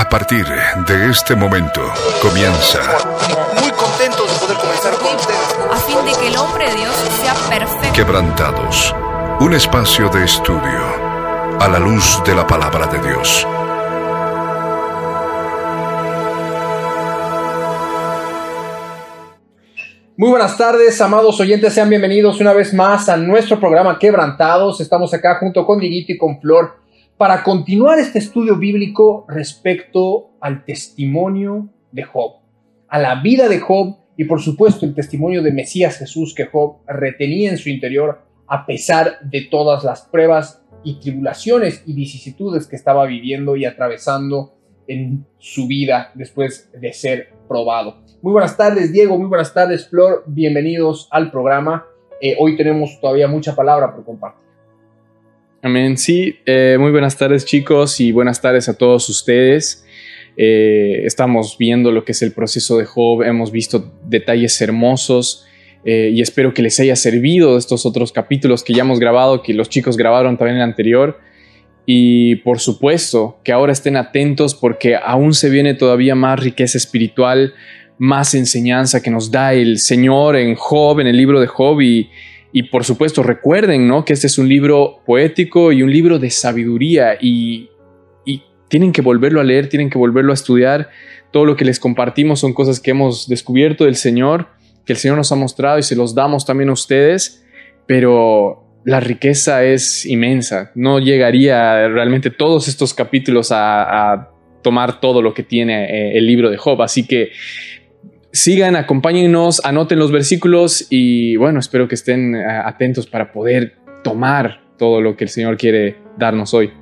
A partir de este momento comienza. Muy contentos de poder comenzar con ustedes. a fin de que el hombre de Dios sea perfecto. Quebrantados. Un espacio de estudio a la luz de la palabra de Dios. Muy buenas tardes, amados oyentes, sean bienvenidos una vez más a nuestro programa Quebrantados. Estamos acá junto con Diguito y con Flor para continuar este estudio bíblico respecto al testimonio de Job, a la vida de Job y por supuesto el testimonio de Mesías Jesús que Job retenía en su interior a pesar de todas las pruebas y tribulaciones y vicisitudes que estaba viviendo y atravesando en su vida después de ser probado. Muy buenas tardes, Diego. Muy buenas tardes, Flor. Bienvenidos al programa. Eh, hoy tenemos todavía mucha palabra por compartir. Amén. Sí, eh, muy buenas tardes, chicos, y buenas tardes a todos ustedes. Eh, estamos viendo lo que es el proceso de Job. Hemos visto detalles hermosos. eh, y espero que les haya servido estos otros capítulos que ya hemos grabado, que los chicos grabaron también en el anterior. Y por supuesto que ahora estén atentos porque aún se viene todavía más riqueza espiritual, más enseñanza que nos da el Señor en Job, en el libro de Job. Y, y por supuesto recuerden ¿no? que este es un libro poético y un libro de sabiduría y, tienen que volverlo a leer, tienen que volverlo a estudiar. Todo lo que les compartimos son cosas que hemos descubierto del Señor, que el Señor nos ha mostrado y se los damos también a ustedes, pero la riqueza es inmensa. No llegaría realmente todos estos capítulos a, a tomar todo lo que tiene eh, el libro de Job. Así que sigan, acompáñennos, anoten los versículos y bueno, espero que estén eh, atentos para poder tomar todo lo que el Señor quiere darnos hoy.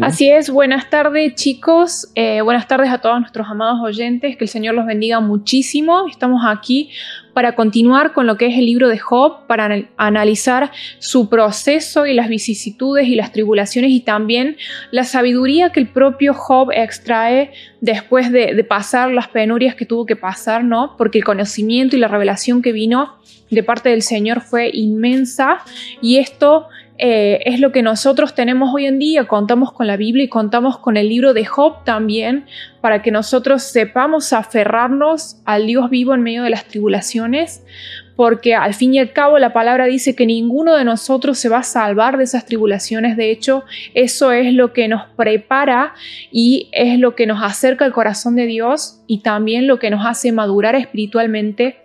Así es, buenas tardes chicos, eh, buenas tardes a todos nuestros amados oyentes, que el Señor los bendiga muchísimo. Estamos aquí para continuar con lo que es el libro de Job, para anal- analizar su proceso y las vicisitudes y las tribulaciones y también la sabiduría que el propio Job extrae después de, de pasar las penurias que tuvo que pasar, ¿no? Porque el conocimiento y la revelación que vino de parte del Señor fue inmensa y esto eh, es lo que nosotros tenemos hoy en día. Contamos con la Biblia y contamos con el libro de Job también para que nosotros sepamos aferrarnos al Dios vivo en medio de las tribulaciones, porque al fin y al cabo la palabra dice que ninguno de nosotros se va a salvar de esas tribulaciones. De hecho, eso es lo que nos prepara y es lo que nos acerca al corazón de Dios y también lo que nos hace madurar espiritualmente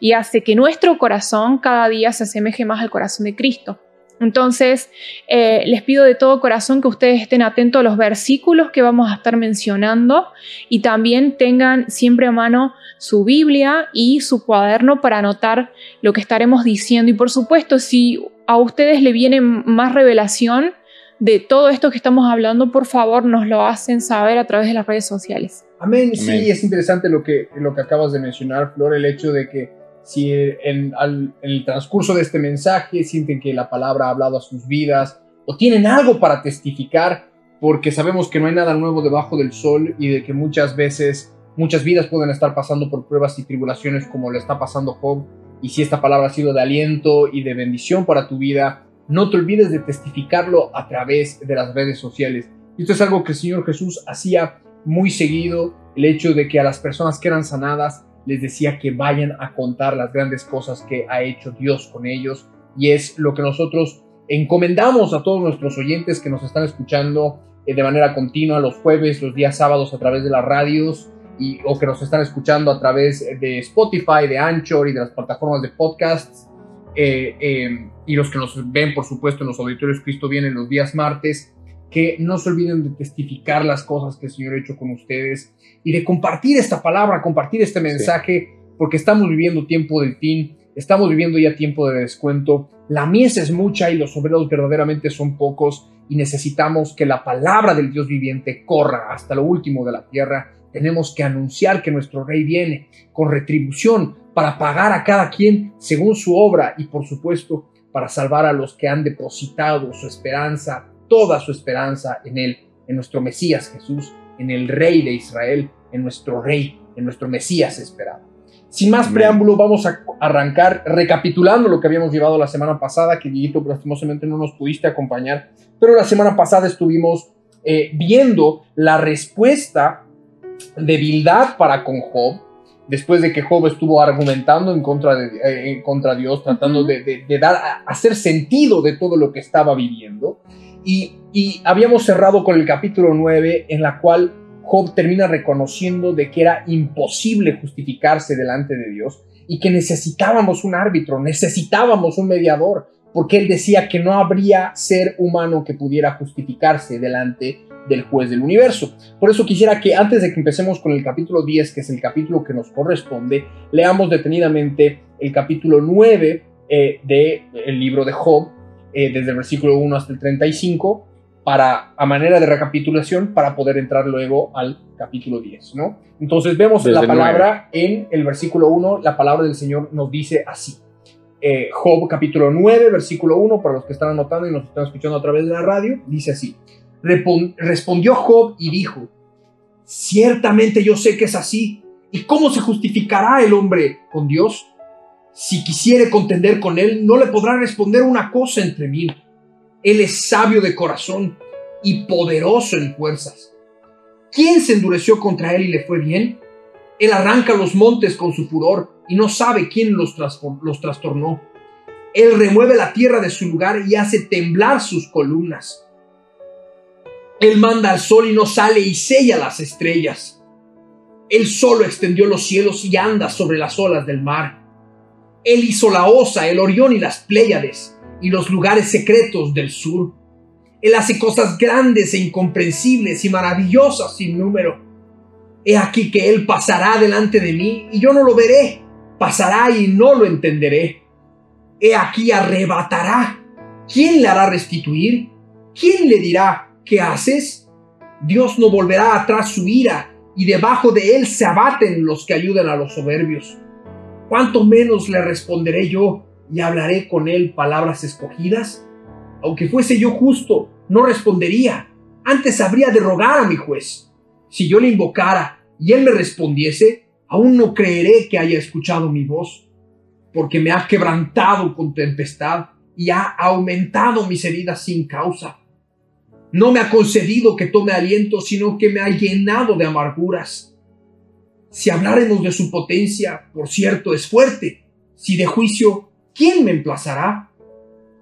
y hace que nuestro corazón cada día se asemeje más al corazón de Cristo. Entonces, eh, les pido de todo corazón que ustedes estén atentos a los versículos que vamos a estar mencionando y también tengan siempre a mano su Biblia y su cuaderno para anotar lo que estaremos diciendo. Y por supuesto, si a ustedes le viene más revelación de todo esto que estamos hablando, por favor nos lo hacen saber a través de las redes sociales. Amén. Amén. Sí, es interesante lo que, lo que acabas de mencionar, Flor, el hecho de que si en, el transcurso de este mensaje sienten que la palabra ha hablado a sus vidas o tienen algo para testificar, porque sabemos que no hay nada nuevo debajo del sol y de que muchas veces muchas vidas pueden estar pasando por pruebas y tribulaciones como le está pasando Job. Y si esta palabra ha sido de aliento y de bendición para tu vida, no te olvides de testificarlo a través de las redes sociales. Esto es algo que el Señor Jesús hacía muy seguido, el hecho de que a las personas que eran sanadas les decía que vayan a contar las grandes cosas que ha hecho Dios con ellos. Y es lo que nosotros encomendamos a todos nuestros oyentes que nos están escuchando eh, de manera continua los jueves, los días sábados a través de las radios y, o que nos están escuchando a través de Spotify, de Anchor y de las plataformas de podcasts. eh, eh, y los que nos ven, por supuesto, en los auditorios Cristo viene los días martes, que no se olviden de testificar las cosas que el Señor ha hecho con ustedes y de compartir esta palabra, compartir este mensaje, porque estamos viviendo tiempo del fin, estamos viviendo ya tiempo de descuento, la mies es mucha y los obreros verdaderamente son pocos y necesitamos que la palabra del Dios viviente corra hasta lo último de la tierra. Tenemos que anunciar que nuestro rey viene con retribución para pagar a cada quien según su obra y por supuesto para salvar a los que han depositado su esperanza, toda su esperanza en él, en nuestro Mesías Jesús, en el Rey de Israel, en nuestro Rey, en nuestro Mesías esperado. Sin más Amén. preámbulo, vamos a arrancar recapitulando lo que habíamos llevado la semana pasada, que Dieguito lastimosamente no nos pudiste acompañar, pero la semana pasada estuvimos eh, viendo la respuesta debilidad para con Job, después de que Job estuvo argumentando en contra de, eh, en contra de Dios, tratando de, de- de dar, hacer sentido de todo lo que estaba viviendo. Y, habíamos cerrado con el capítulo 9, en la cual Job termina reconociendo de que era imposible justificarse delante de Dios y que necesitábamos un árbitro, necesitábamos un mediador, porque él decía que no habría ser humano que pudiera justificarse delante del juez del universo. Por eso quisiera que antes de que empecemos con el capítulo 10, que es el capítulo que nos corresponde, leamos detenidamente el capítulo 9 eh, del libro de Job, eh, desde el versículo 1 hasta el 35, para, a manera de recapitulación, para poder entrar luego al capítulo 10, ¿no? Entonces vemos Desde la palabra en el versículo 1, la palabra del Señor nos dice así. Eh, Job capítulo 9, versículo 1, para los que están anotando y nos están escuchando a través de la radio, dice así. Respondió Job y dijo, ciertamente yo sé que es así. ¿Y cómo se justificará el hombre con Dios? Si quisiere contender con él, no le podrá responder una cosa entre mil. Él es sabio de corazón y poderoso en fuerzas. ¿Quién se endureció contra él y le fue bien? Él arranca los montes con su furor y no sabe quién los, los trastornó. Él remueve la tierra de su lugar y hace temblar sus columnas. Él manda al sol y no sale y sella las estrellas. Él solo extendió los cielos y anda sobre las olas del mar. Él hizo la osa, el orión y las pléyades y los lugares secretos del sur. Él hace cosas grandes e incomprensibles y maravillosas sin número. He aquí que Él pasará delante de mí y yo no lo veré. Pasará y no lo entenderé. He aquí arrebatará. ¿Quién le hará restituir? ¿Quién le dirá, ¿qué haces? Dios no volverá atrás su ira y debajo de Él se abaten los que ayudan a los soberbios. ¿Cuánto menos le responderé yo y hablaré con Él palabras escogidas? Aunque fuese yo justo, no respondería. Antes habría de rogar a mi juez. Si yo le invocara y él me respondiese, aún no creeré que haya escuchado mi voz, porque me ha quebrantado con tempestad y ha aumentado mis heridas sin causa. No me ha concedido que tome aliento, sino que me ha llenado de amarguras. Si habláremos de su potencia, por cierto, es fuerte. Si de juicio, ¿quién me emplazará?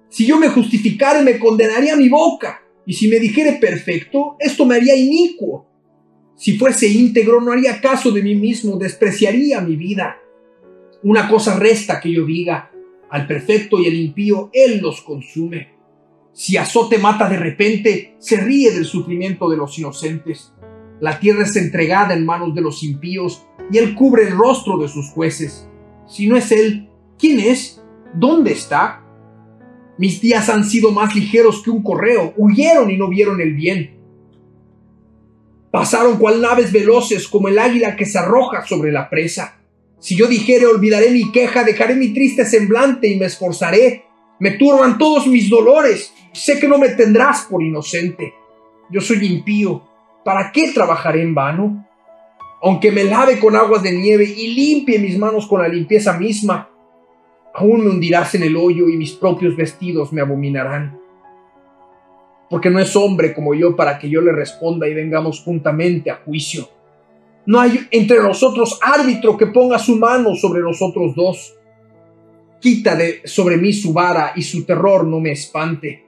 Si yo me justificara, me condenaría mi boca. Y si me dijere perfecto, esto me haría inicuo. Si fuese íntegro, no haría caso de mí mismo, despreciaría mi vida. Una cosa resta que yo diga, al perfecto y el impío, él los consume. Si azote mata de repente, se ríe del sufrimiento de los inocentes. La tierra es entregada en manos de los impíos, y él cubre el rostro de sus jueces. Si no es él, ¿quién es? ¿Dónde está? Mis días han sido más ligeros que un correo, huyeron y no vieron el bien. Pasaron cual naves veloces como el águila que se arroja sobre la presa. Si yo dijere olvidaré mi queja, dejaré mi triste semblante y me esforzaré. Me turban todos mis dolores. Sé que no me tendrás por inocente. Yo soy impío. ¿Para qué trabajaré en vano? Aunque me lave con aguas de nieve y limpie mis manos con la limpieza misma, aún me hundirás en el hoyo y mis propios vestidos me abominarán. Porque no es hombre como yo para que yo le responda y vengamos juntamente a juicio. No hay entre nosotros árbitro que ponga su mano sobre nosotros dos. Quita de sobre mí su vara y su terror no me espante.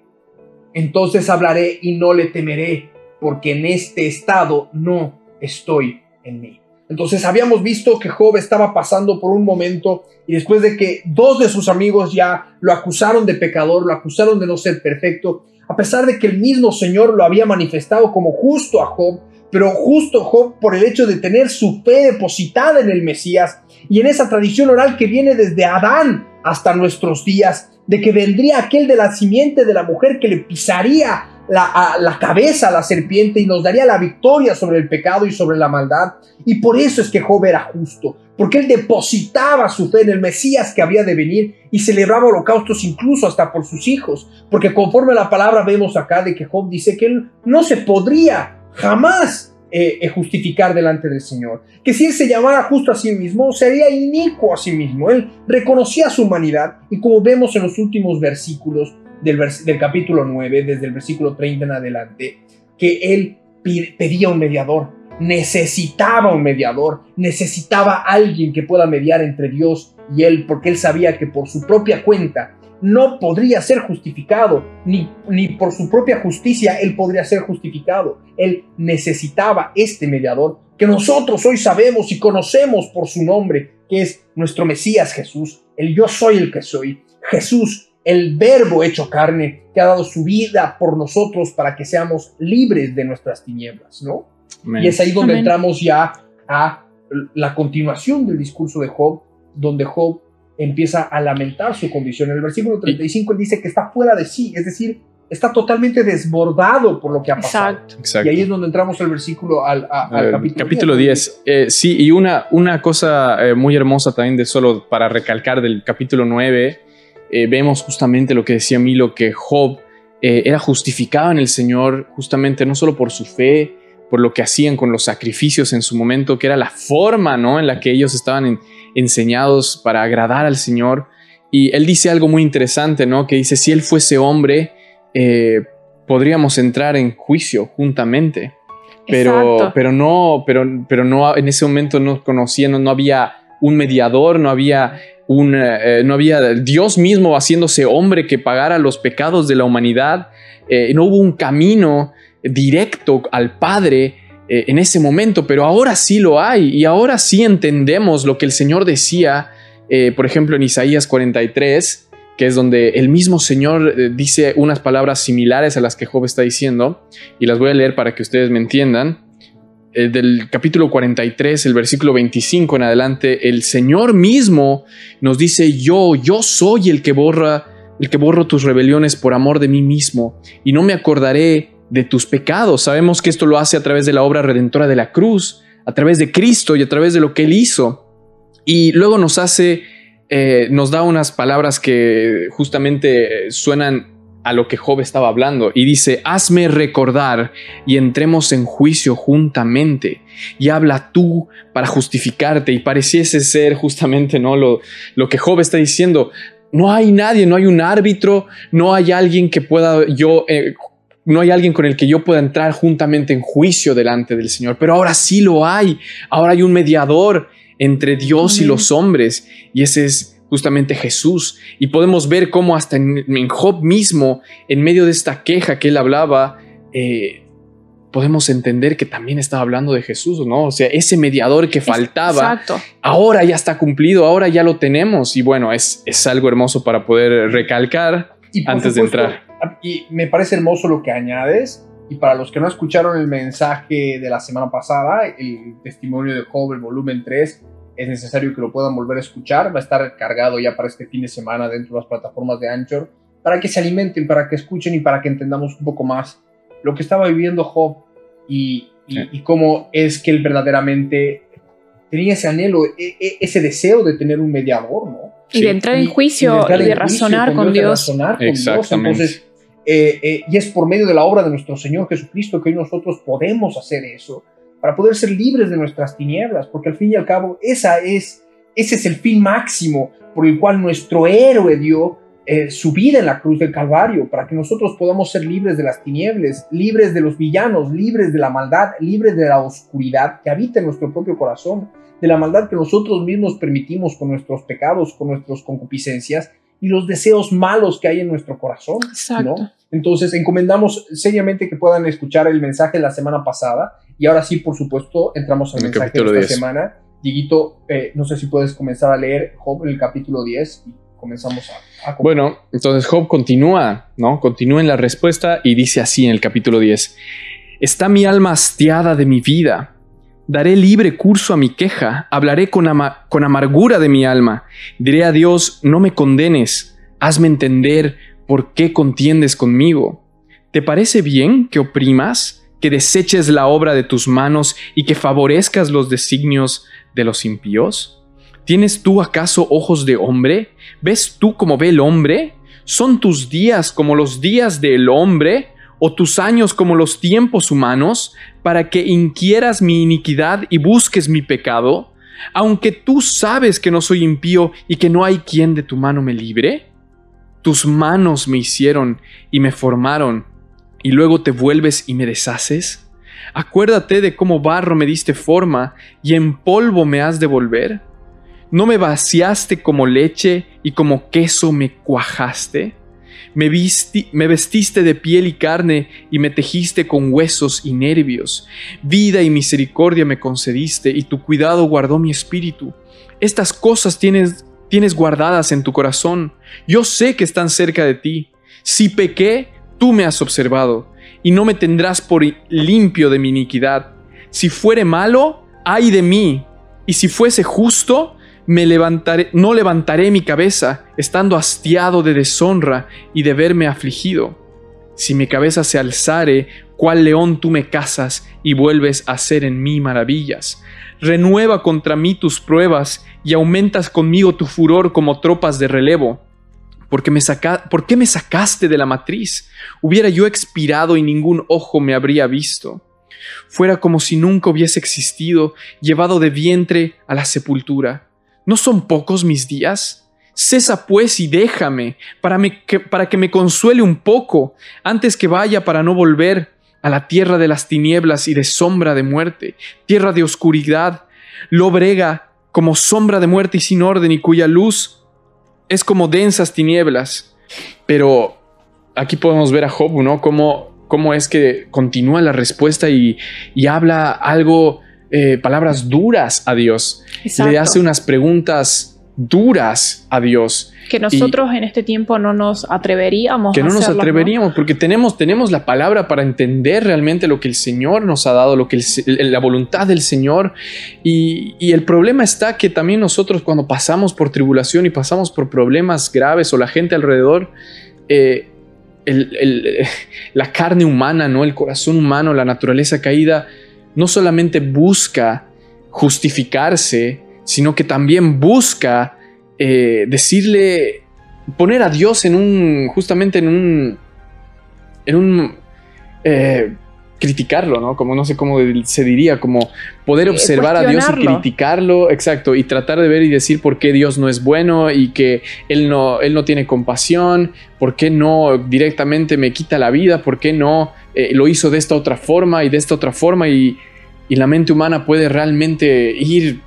Entonces hablaré y no le temeré, porque en este estado no estoy en mí. Entonces habíamos visto que Job estaba pasando por un momento y después de que dos de sus amigos ya lo acusaron de pecador, lo acusaron de no ser perfecto, a pesar de que el mismo Señor lo había manifestado como justo a Job, pero justo Job por el hecho de tener su fe depositada en el Mesías y en esa tradición oral que viene desde Adán hasta nuestros días, de que vendría aquel de la simiente de la mujer que le pisaría la, cabeza a la serpiente y nos daría la victoria sobre el pecado y sobre la maldad. Y por eso es que Job era justo, porque él depositaba su fe en el Mesías que había de venir y celebraba holocaustos incluso hasta por sus hijos, porque conforme a la palabra vemos acá de que Job dice que él no se podría jamás eh, eh, justificar delante del Señor, que si él se llamara justo a sí mismo, sería inicuo a sí mismo, él reconocía su humanidad y como vemos en los últimos versículos, del, del, capítulo 9, desde el versículo 30 en adelante, que él pedía un mediador. necesitaba un mediador, necesitaba alguien que pueda mediar entre Dios y él, porque él sabía que por su propia cuenta no podría ser justificado, ni, ni por su propia justicia él podría ser justificado. Él necesitaba este mediador que nosotros hoy sabemos y conocemos por su nombre, que es nuestro Mesías Jesús, el yo soy el que soy. Jesús, el verbo hecho carne, que ha dado su vida por nosotros para que seamos libres de nuestras tinieblas, ¿no? Y es ahí donde Amén. entramos ya a la continuación del discurso de Job, donde Job empieza a lamentar su condición. En el versículo 35 él dice que está fuera de sí, es decir, está totalmente desbordado por lo que ha pasado. Exacto. Exacto. Y ahí es donde entramos al versículo, al, a- al capítulo, capítulo 10. Eh, sí, y una, una cosa eh, muy hermosa también de solo para recalcar del capítulo 9, eh, vemos justamente lo que decía Milo, que Job eh, era justificado en el Señor justamente no solo por su fe, por lo que hacían con los sacrificios en su momento, que era la forma ¿no? en la que ellos estaban en- enseñados para agradar al Señor. Y él dice algo muy interesante, ¿no? Que dice, si él fuese hombre, eh, podríamos entrar en juicio juntamente pero, Exacto. pero no, pero, pero no, en ese momento no conocían, no, no había un mediador, no había un, eh, no había Dios mismo haciéndose hombre que pagara los pecados de la humanidad, eh, no hubo un camino directo al Padre eh, en ese momento, pero ahora sí lo hay y ahora sí entendemos lo que el Señor decía, eh, por ejemplo en Isaías 43, que es donde el mismo Señor eh, dice unas palabras similares a las que Job está diciendo, y las voy a leer para que ustedes me entiendan. Eh, del capítulo 43, el versículo 25 en adelante, el Señor mismo nos dice, yo, yo soy el que borra, el que borro tus rebeliones por amor de mí mismo, y no me acordaré de tus pecados. Sabemos que esto lo hace a través de la obra redentora de la cruz, a través de Cristo y a través de lo que Él hizo. Y luego nos hace, eh, nos da unas palabras que justamente suenan a lo que Job estaba hablando y dice, hazme recordar y entremos en juicio juntamente y habla tú para justificarte y pareciese ser justamente no lo, lo que Job está diciendo. No hay nadie, no hay un árbitro, no hay alguien que pueda yo, eh, no hay alguien con el que yo pueda entrar juntamente en juicio delante del Señor, pero ahora sí lo hay, ahora hay un mediador entre Dios y los hombres y ese es justamente Jesús. Y podemos ver cómo hasta en, en Job mismo, en medio de esta queja que él hablaba, eh, podemos entender que también estaba hablando de Jesús, ¿no? O sea, ese mediador que faltaba, Exacto. ahora ya está cumplido, ahora ya lo tenemos. Y bueno, es, es algo hermoso para poder recalcar. Y antes de entrar. Y me parece hermoso lo que añades. Y para los que no escucharon el mensaje de la semana pasada, el testimonio de Job, el volumen 3, es necesario que lo puedan volver a escuchar. Va a estar cargado ya para este fin de semana dentro de las plataformas de Anchor, para que se alimenten, para que escuchen y para que entendamos un poco más lo que estaba viviendo Job y, y, Sí. y cómo es que él verdaderamente tenía ese anhelo, e- e- ese deseo de tener un mediador, ¿no? Y de entrar en juicio y de en juicio razonar con de Dios. razonar con Dios. Exactamente. Entonces, eh, eh, y es por medio de la obra de nuestro Señor Jesucristo que hoy nosotros podemos hacer eso, para poder ser libres de nuestras tinieblas, porque al fin y al cabo esa es, ese es el fin máximo por el cual nuestro héroe dio eh, su vida en la cruz del Calvario, para que nosotros podamos ser libres de las tinieblas, libres de los villanos, libres de la maldad, libres de la oscuridad que habita en nuestro propio corazón, de la maldad que nosotros mismos permitimos con nuestros pecados, con nuestras concupiscencias y los deseos malos que hay en nuestro corazón. Exacto. ¿no? Entonces, encomendamos seriamente que puedan escuchar el mensaje de la semana pasada y ahora sí, por supuesto, entramos al En el mensaje de esta 10. semana. Dieguito, eh, no sé si puedes comenzar a leer Job el capítulo 10 y comenzamos a... a Bueno, entonces Job continúa, ¿no? Continúa en la respuesta y dice así en el capítulo 10. Está mi alma hastiada de mi vida. Daré libre curso a mi queja, hablaré con, ama- con amargura de mi alma. Diré a Dios, no me condenes, hazme entender por qué contiendes conmigo. ¿Te parece bien que oprimas, que deseches la obra de tus manos y que favorezcas los designios de los impíos? ¿Tienes tú acaso ojos de hombre? ¿Ves tú como ve el hombre? ¿Son tus días como los días del hombre? ¿O tus años como los tiempos humanos? Para que inquieras mi iniquidad y busques mi pecado? Aunque tú sabes que no soy impío y que no hay quien de tu mano me libre? Tus manos me hicieron y me formaron, y luego te vuelves y me deshaces. Acuérdate de cómo barro me diste forma y en polvo me has de volver. ¿No me vaciaste como leche y como queso me cuajaste? Me, me, vestiste de piel y carne y me tejiste con huesos y nervios. Vida y misericordia me concediste y tu cuidado guardó mi espíritu. Estas cosas tienes, tienes guardadas en tu corazón. Yo sé que están cerca de ti. Si pequé, tú me has observado y no me tendrás por limpio de mi iniquidad. Si fuere malo, ay de mí. Y si fuese justo, me levantaré, no levantaré mi cabeza, estando hastiado de deshonra y de verme afligido. Si mi cabeza se alzare, cual león tú me cazas y vuelves a hacer en mí maravillas. Renueva contra mí tus pruebas y aumentas conmigo tu furor como tropas de relevo. Porque me saca, ¿Por qué me sacaste de la matriz? Hubiera yo expirado y ningún ojo me habría visto. Fuera como si nunca hubiese existido, llevado de vientre a la sepultura. ¿No son pocos mis días? Cesa pues y déjame, para, que, para que me consuele un poco, antes que vaya para no volver a la tierra de las tinieblas y de sombra de muerte, tierra de oscuridad, lobrega como sombra de muerte y sin orden, y cuya luz es como densas tinieblas. Pero aquí podemos ver a Job, ¿no? Cómo, cómo es que continúa la respuesta y, y habla algo eh, palabras duras a Dios. Le hace unas preguntas duras a Dios. Que nosotros en este tiempo no nos atreveríamos. Que no nos atreveríamos, porque tenemos, tenemos la palabra para entender realmente lo que el Señor nos ha dado, lo que la voluntad del Señor. Y, el problema está que también nosotros cuando pasamos por tribulación y pasamos por problemas graves o la gente alrededor, eh, la carne humana, ¿no? el corazón humano, la naturaleza caída, no solamente busca justificarse, sino que también busca eh, decirle, poner a Dios en un, justamente en un, en un, eh, criticarlo, ¿no? Como no sé cómo se diría, como poder observar a Dios y criticarlo, exacto, y tratar de ver y decir por qué Dios no es bueno y que Él no, él no tiene compasión, por qué no directamente me quita la vida, por qué no eh, lo hizo de esta otra forma y de esta otra forma y, la mente humana puede realmente ir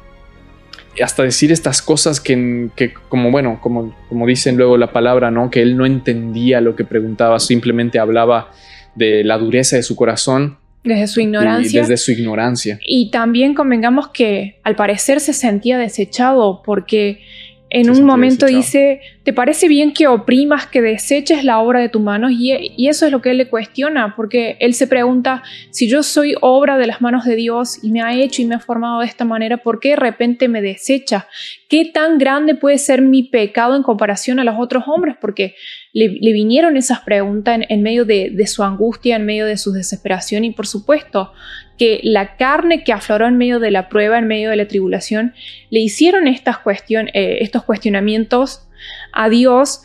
hasta decir estas cosas que, como bueno, como, como dicen luego la palabra, ¿no? Que él no entendía lo que preguntaba, simplemente hablaba de la dureza de su corazón. Desde su ignorancia. desde su ignorancia. Y también convengamos que al parecer se sentía desechado porque en un momento dice, ¿te parece bien que oprimas, que deseches la obra de tu mano? Y, eso es lo que él le cuestiona, porque él se pregunta, si yo soy obra de las manos de Dios y me ha hecho y me ha formado de esta manera, ¿por qué de repente me desecha? ¿Qué tan grande puede ser mi pecado en comparación a los otros hombres? Porque le, vinieron esas preguntas en, medio de, de su angustia, en medio de su desesperación y por supuesto que la carne que afloró en medio de la prueba, en medio de la tribulación, le hicieron estas eh, estos cuestionamientos a Dios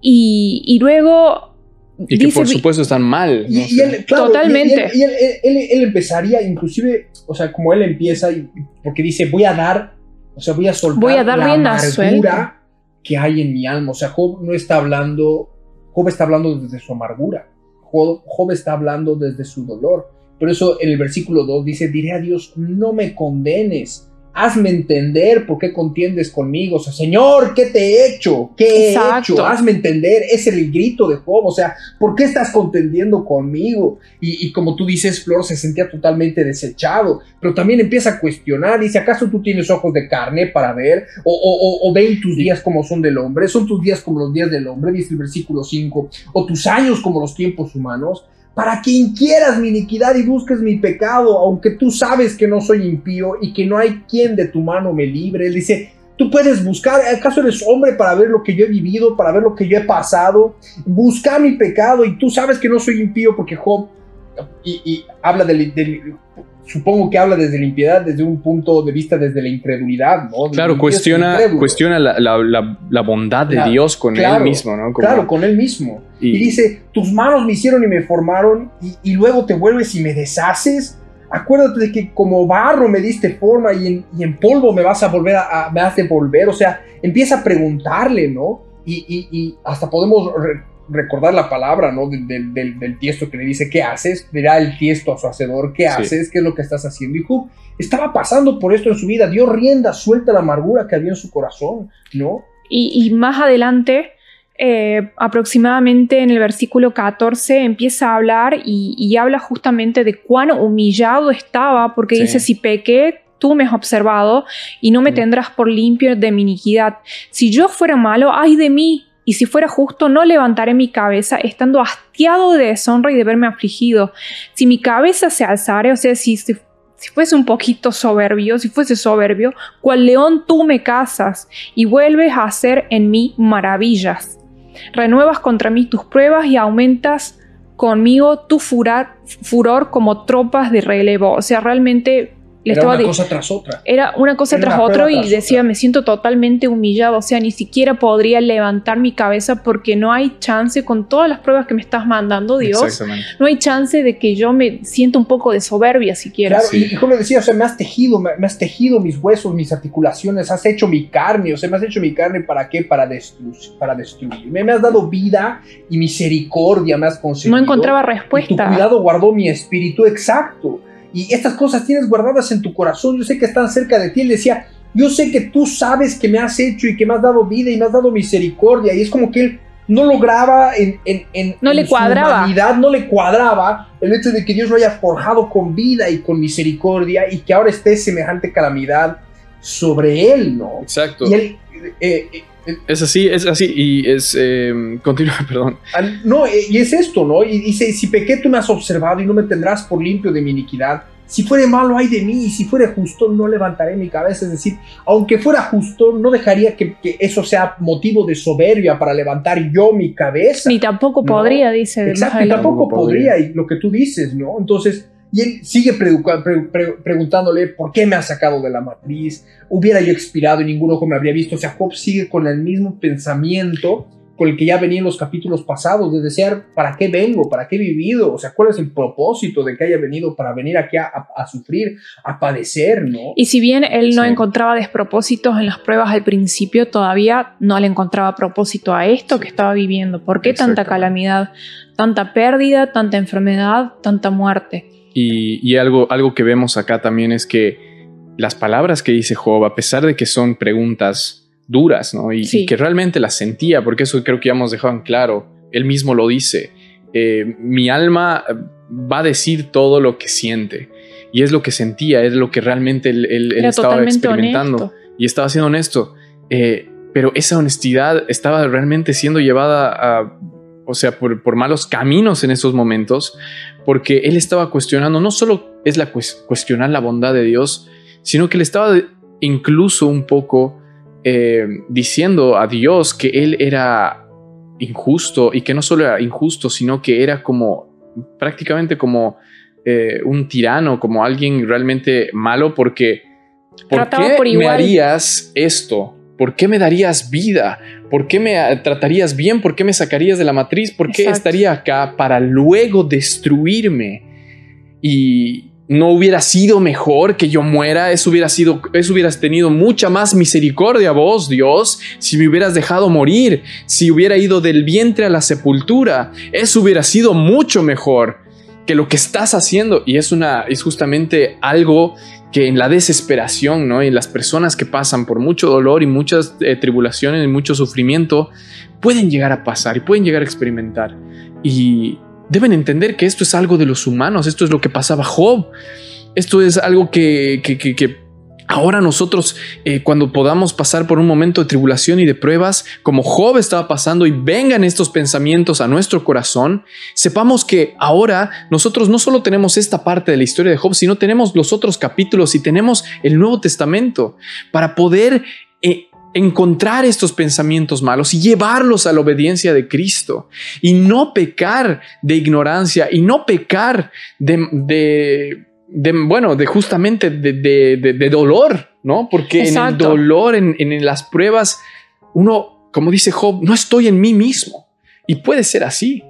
y, luego... Y que por supuesto están mal. Totalmente. Y, él, empezaría, inclusive, o sea, como él empieza, porque dice, voy a dar, o sea, voy a soltar voy a dar la amargura que hay en mi alma. O sea, Job no está hablando, Job está hablando desde su amargura. Job está hablando desde su dolor. Por eso en el versículo 2 dice, diré a Dios, no me condenes, hazme entender por qué contiendes conmigo. O sea, Señor, ¿qué te he hecho? ¿Qué he hecho? Hazme entender. Es el grito de Job. O sea, ¿por qué estás contendiendo conmigo? Y, como tú dices, Flor se sentía totalmente desechado, pero también empieza a cuestionar. Dice, ¿acaso tú tienes ojos de carne para ver? O, o, o ven tus días como son del hombre. ¿Son tus días como los días del hombre? Dice el versículo 5. O tus años como los tiempos humanos para que inquieras mi iniquidad y busques mi pecado, aunque tú sabes que no soy impío y que no hay quien de tu mano me libre. Él dice, tú puedes buscar, ¿acaso eres hombre para ver lo que yo he vivido, para ver lo que yo he pasado? Busca mi pecado y tú sabes que no soy impío porque Job, y, habla del, supongo que habla desde la impiedad, desde un punto de vista desde la incredulidad, ¿no? claro, cuestiona, cuestiona la, bondad de Dios con él mismo, ¿no? Claro, con él mismo. Y, dice, tus manos me hicieron y me formaron y, luego te vuelves y me deshaces. Acuérdate de que como barro me diste forma y en, polvo me vas a volver me vas a devolver. O sea, empieza a preguntarle, ¿no? Y, hasta podemos recordar la palabra, ¿no? Del, del, del, del tiesto que le dice, ¿qué haces? Dirá el tiesto a su hacedor, ¿qué Sí. haces? ¿Qué es lo que estás haciendo? Y Job estaba pasando por esto en su vida, dio rienda suelta a la amargura que había en su corazón, ¿no? Y, y más adelante, eh, aproximadamente en el versículo 14, empieza a hablar y, y habla justamente de cuán humillado estaba, porque Sí. dice, si pequé, tú me has observado y no me Mm. tendrás por limpio de mi iniquidad. Si yo fuera malo, ay de mí. Y si fuera justo, no levantaré mi cabeza, estando hastiado de deshonra y de verme afligido. Si mi cabeza se alzare, o sea, si, si, fuese un poquito soberbio, si fuese soberbio, cual león tú me cazas y vuelves a hacer en mí maravillas. Renuevas contra mí tus pruebas y aumentas conmigo tu furar- furor como tropas de relevo. O sea, realmente le Era estaba una cosa tras otra. era una cosa Era tras una otra y tras decía, otra. me siento totalmente humillado, o sea, ni siquiera podría levantar mi cabeza porque no hay chance con todas las pruebas que me estás mandando, Dios, Exactamente. no hay chance de que yo me sienta un poco de soberbia siquiera. Claro, Sí. y, y como le decía, o sea, me has tejido, me, me has tejido mis huesos, mis articulaciones, has hecho mi carne, o sea, me has hecho mi carne para qué? Para, destru- para destruirme. Me has dado vida y misericordia, me has concedido. No encontraba Y tu respuesta. cuidado guardó mi espíritu exacto. Y estas cosas tienes guardadas en tu corazón. Yo sé que están cerca de ti. Él decía, yo sé que tú sabes que me has hecho y que me has dado vida y me has dado misericordia. Y es como que él no lograba en, en, en- No en le su cuadraba. humanidad, no le cuadraba el hecho de que Dios lo haya forjado con vida y con misericordia y que ahora esté semejante calamidad sobre él, ¿no? Exacto. Y él, eh, eh, eh, Es así, es así. Y es. eh, continúa, perdón. Al- No, eh, y es esto, ¿no? Y dice, si pequé tú me has observado y no me tendrás por limpio de mi iniquidad. Si fuere malo hay de mí y si fuere justo no levantaré mi cabeza. Es decir, aunque fuera justo no dejaría que, que eso sea motivo de soberbia para levantar yo mi cabeza. Ni tampoco No. podría, dice. más Exacto, y tampoco podría. y lo que tú dices, ¿no? Entonces, y él sigue preduca- pre- pre- preguntándole, ¿por qué me has sacado de la matriz? Hubiera yo expirado y ningún ojo me habría visto. O sea, Job sigue con el mismo pensamiento con el que ya venía en los capítulos pasados, de desear, ¿para qué vengo? ¿Para qué he vivido? O sea, ¿cuál es el propósito de que haya venido para venir aquí a, a- a sufrir, a padecer, ¿no? Y si bien él no Sí. encontraba despropósitos en las pruebas al principio, todavía no le encontraba propósito a esto que estaba viviendo. ¿Por qué tanta calamidad, tanta pérdida, tanta enfermedad, tanta muerte? Y, y algo, algo que vemos acá también es que las palabras que dice Job, a pesar de que son preguntas duras, ¿no? Y, Sí. y que realmente las sentía, porque eso creo que ya hemos dejado en claro, él mismo lo dice, eh, mi alma va a decir todo lo que siente. Y es lo que sentía, es lo que realmente él, él- él Era estaba experimentando. honesto. y estaba siendo honesto. Eh, pero esa honestidad estaba realmente siendo llevada a, o sea, por, por malos caminos en esos momentos, porque él estaba cuestionando, no solo es la cues- cuestionar la bondad de Dios, sino que le estaba incluso un poco eh, diciendo a Dios que él era injusto y que no solo era injusto, sino que era como prácticamente como eh, un tirano, como alguien realmente malo, porque ¿por qué por me harías esto? ¿Por qué me darías vida? ¿Por qué me ah, tratarías bien? ¿Por qué me sacarías de la matriz? ¿Por qué Exacto. estaría acá para luego destruirme? Y no hubiera sido mejor que yo muera, eso hubiera sido, eso hubieras tenido mucha más misericordia vos, Dios, si me hubieras dejado morir, si hubiera ido del vientre a la sepultura, eso hubiera sido mucho mejor que lo que estás haciendo. Y es una, es justamente algo que en la desesperación, ¿no? En las personas que pasan por mucho dolor y muchas eh, tribulaciones y mucho sufrimiento, pueden llegar a pasar y pueden llegar a experimentar. Y deben entender que esto es algo de los humanos, esto es lo que pasaba Job, esto es algo que, que- que ahora nosotros eh, cuando podamos pasar por un momento de tribulación y de pruebas, como Job estaba pasando y vengan estos pensamientos a nuestro corazón, sepamos que ahora nosotros no solo tenemos esta parte de la historia de Job, sino tenemos los otros capítulos y tenemos el Nuevo Testamento para poder... eh, encontrar estos pensamientos malos y llevarlos a la obediencia de Cristo y no pecar de ignorancia y no pecar de, de, de, bueno, de justamente de, de- de- de dolor, ¿no? Porque en el Exacto. dolor, en, en las pruebas, uno, como dice Job, no estoy en mí mismo. Y puede ser así,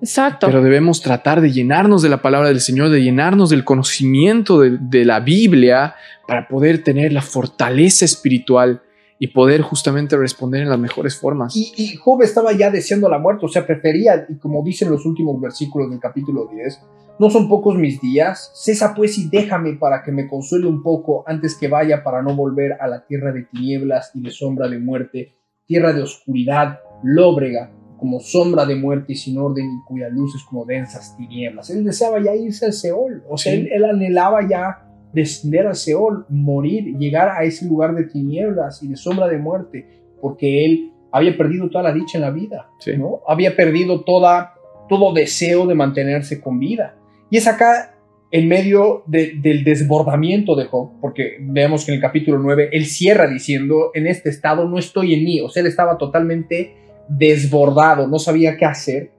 Exacto. pero debemos tratar de llenarnos de la palabra del Señor, de llenarnos del conocimiento de, de la Biblia para poder tener la fortaleza espiritual y poder justamente responder en las mejores formas. Y, y Job estaba ya deseando la muerte, o sea, prefería, y como dicen los últimos versículos del capítulo 10, no son pocos mis días, cesa pues y déjame para que me consuele un poco antes que vaya para no volver a la tierra de tinieblas y de sombra de muerte, tierra de oscuridad, lóbrega, como sombra de muerte y sin orden y cuya luz es como densas tinieblas. Él deseaba ya irse al Seol, o sea, Sí. él, él anhelaba ya descender al Seol, morir, llegar a ese lugar de tinieblas y de sombra de muerte, porque él había perdido toda la dicha en la vida, Sí. ¿no? Había perdido toda, todo deseo de mantenerse con vida. Y es acá en medio de- del desbordamiento de Job, porque vemos que en el capítulo 9 él cierra diciendo, en este estado no estoy en mí, o sea, él estaba totalmente desbordado, no sabía qué hacer,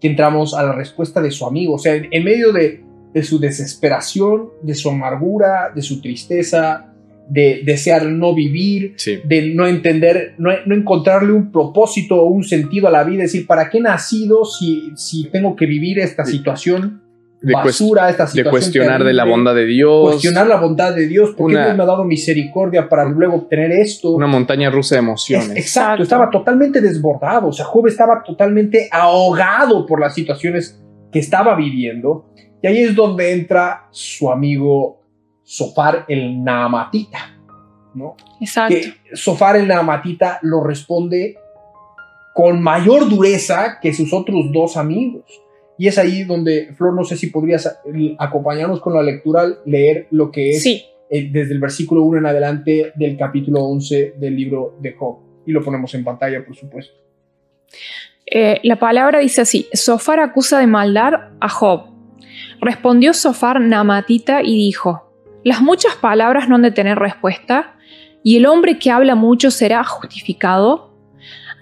que entramos a la respuesta de su amigo, o sea, en, en medio de, de su desesperación, de su amargura, de su tristeza, de desear no vivir, Sí. de no entender, no, no encontrarle un propósito o un sentido a la vida, decir, ¿para qué he nacido si, si tengo que vivir esta situación De, basura, esta de situación cuestionar de la terrible? bondad de Dios. Cuestionar la bondad de Dios, ¿por qué Una- Dios me ha dado misericordia para luego obtener esto? Una montaña rusa de Es- emociones. exacto, Exacto. estaba totalmente desbordado, o sea, Job estaba totalmente ahogado por las situaciones que estaba viviendo, y ahí es donde entra su amigo Sofar el Naamatita, ¿no? Exacto. que Sofar el Naamatita lo responde con mayor dureza que sus otros dos amigos. Y es ahí donde, Flor, no sé si podrías eh, acompañarnos con la lectura, leer lo que es Sí, eh, desde el versículo 1 en adelante del capítulo 11 del libro de Job. Y lo ponemos en pantalla, por supuesto. Eh, la palabra dice así: Sofar acusa de maldad a Job. Respondió Sofar Namatita y dijo: Las muchas palabras no han de tener respuesta, y el hombre que habla mucho será justificado.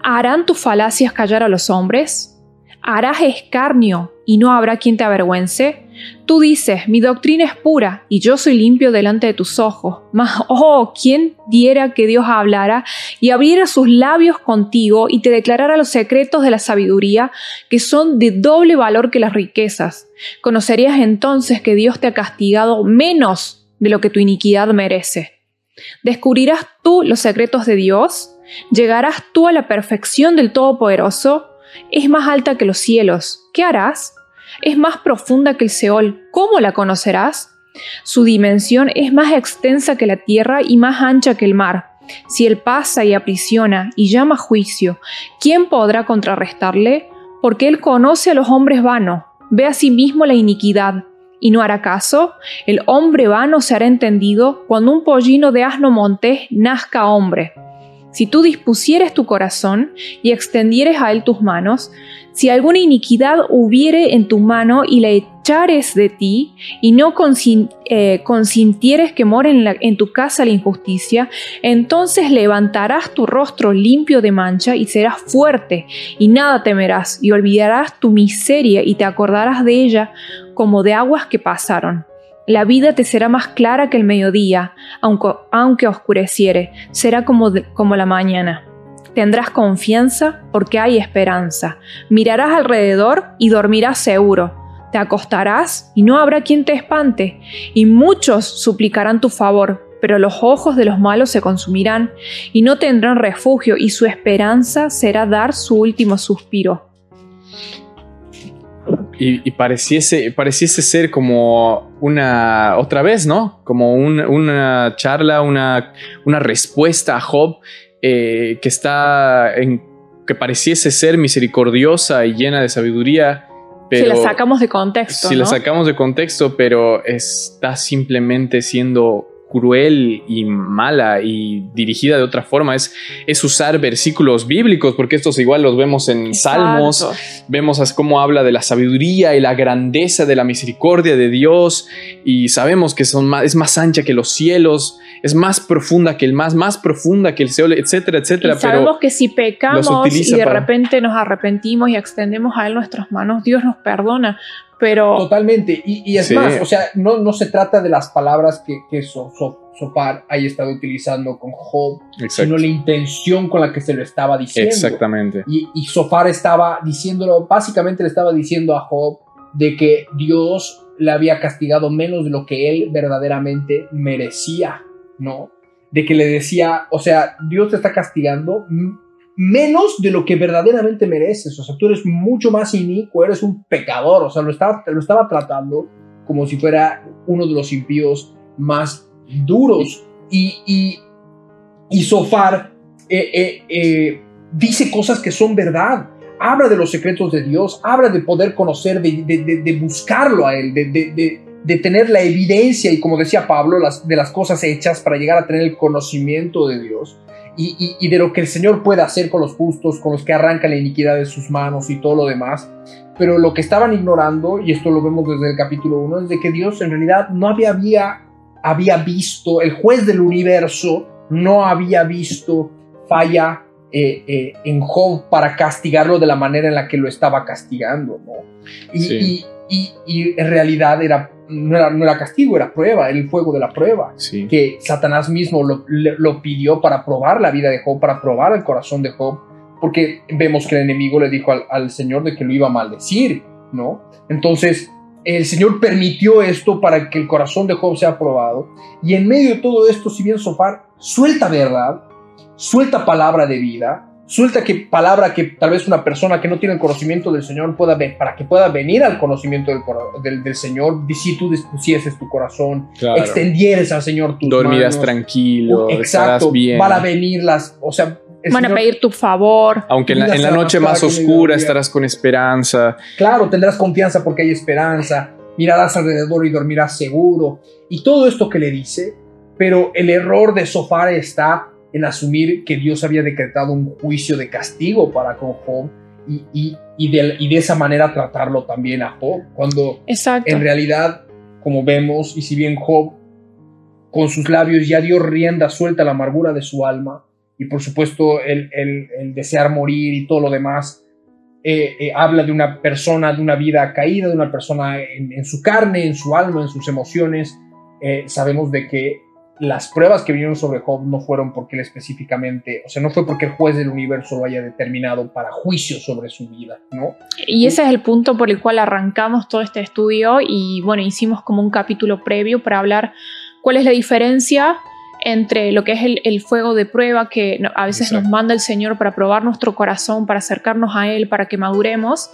¿Harán tus falacias callar a los hombres? ¿Harás escarnio y no habrá quien te avergüence? Tú dices, mi doctrina es pura y yo soy limpio delante de tus ojos. Mas, oh, ¿quién diera que Dios hablara y abriera sus labios contigo y te declarara los secretos de la sabiduría, que son de doble valor que las riquezas? Conocerías entonces que Dios te ha castigado menos de lo que tu iniquidad merece. ¿Descubrirás tú los secretos de Dios? ¿Llegarás tú a la perfección del Todopoderoso? Es más alta que los cielos. ¿Qué harás? Es más profunda que el Seol. ¿Cómo la conocerás? Su dimensión es más extensa que la tierra y más ancha que el mar. Si él pasa y aprisiona y llama juicio, ¿quién podrá contrarrestarle? Porque él conoce a los hombres vanos, ve a sí mismo la iniquidad, y no hará caso. El hombre vano se hará entendido cuando un pollino de asno montés nazca hombre. Si tú dispusieres tu corazón y extendieres a él tus manos, si alguna iniquidad hubiere en tu mano y la echares de ti, y no eh, consintieres que more en, en tu casa la injusticia, entonces levantarás tu rostro limpio de mancha y serás fuerte, y nada temerás, y olvidarás tu miseria y te acordarás de ella como de aguas que pasaron. La vida te será más clara que el mediodía, aunque, aunque oscureciere, será como, como la mañana. Tendrás confianza porque hay esperanza. Mirarás alrededor y dormirás seguro. Te acostarás y no habrá quien te espante, y muchos suplicarán tu favor, pero los ojos de los malos se consumirán y no tendrán refugio, y su esperanza será dar su último suspiro. Y, y pareciese, pareciese ser como una, otra vez, ¿no? Como un- una charla, una, una respuesta a Job eh, que está en, que pareciese ser misericordiosa y llena de sabiduría, pero si la sacamos de contexto. si ¿no? la sacamos de contexto, pero está simplemente siendo cruel y mala y dirigida de otra forma. Es, es usar versículos bíblicos, porque estos igual los vemos en Salmos, vemos cómo habla de la sabiduría y la grandeza de la misericordia de Dios y sabemos que son más, es más ancha que los cielos, es más profunda que el más, más profunda que el Seol, etcétera, etcétera. Y sabemos que si pecamos y de para- repente nos arrepentimos y extendemos a Él nuestras manos, Dios nos perdona. Pero Totalmente. Y, y es Sí. más, o sea, no, no se trata de las palabras que, que So- haya estado utilizando con Job, Exacto. sino la intención con la que se lo estaba diciendo. Exactamente. Y, y Sofar estaba diciéndolo, básicamente le estaba diciendo a Job de que Dios le había castigado menos de lo que él verdaderamente merecía, ¿no? de que le decía, o sea, Dios te está castigando menos de lo que verdaderamente mereces, o sea, tú eres mucho más inicuo, eres un pecador, o sea, lo estaba, lo estaba tratando como si fuera uno de los impíos más duros. Y, y, y Sofar eh, eh, eh, dice cosas que son verdad. Habla de los secretos de Dios, habla de poder conocer, de, buscarlo a Él, de, tener la evidencia y como decía Pablo, las, de las cosas hechas para llegar a tener el conocimiento de Dios y, de lo que el Señor puede hacer con los justos, con los que arrancan la iniquidad de sus manos y todo lo demás. Pero lo que estaban ignorando, y esto lo vemos desde el capítulo 1, es de que Dios en realidad no había, había, había visto, el juez del universo no había visto falla eh, eh, en Job para castigarlo de la manera en la que lo estaba castigando, ¿no? Y, y, en realidad era no, era, no era castigo, era prueba, era el fuego de la prueba, que Satanás mismo lo, lo, pidió para probar la vida de Job, para probar el corazón de Job, porque vemos que el enemigo le dijo al, al Señor de que lo iba a maldecir, ¿no? Entonces, el Señor permitió esto para que el corazón de Job sea probado. Y en medio de todo esto, si bien Sofar suelta verdad, suelta palabra de vida, suelta que palabra que tal vez una persona que no tiene el conocimiento del Señor pueda ver, para que pueda venir al conocimiento del, del, Señor, si tú dispusieses tu corazón, extendieres al Señor tus Dormirás tranquilo, uh, exacto, bien. van a venir las, o sea, van a pedir tu favor. Aunque en la, noche más oscura estarás con esperanza. Claro, tendrás confianza porque hay esperanza, mirarás alrededor y dormirás seguro. Y todo esto que le dice, pero el error de Sofar está en asumir que Dios había decretado un juicio de castigo para con Job y, y, de, y de, esa manera tratarlo también a Job, cuando en realidad, como vemos, y si bien Job con sus labios ya dio rienda suelta a la amargura de su alma, y por supuesto el, el, desear morir y todo lo demás, eh, eh, habla de una persona, de una vida caída, de una persona en, su carne, en su alma, en sus emociones. Eh, sabemos de que las pruebas que vinieron sobre Job no fueron porque él específicamente, o sea, no fue porque el juez del universo lo haya determinado para juicio sobre su vida, ¿no? Y ese es el punto por el cual arrancamos todo este estudio y bueno, hicimos como un capítulo previo para hablar cuál es la diferencia entre lo que es el, fuego de prueba que a veces nos manda el Señor para probar nuestro corazón, para acercarnos a Él, para que maduremos,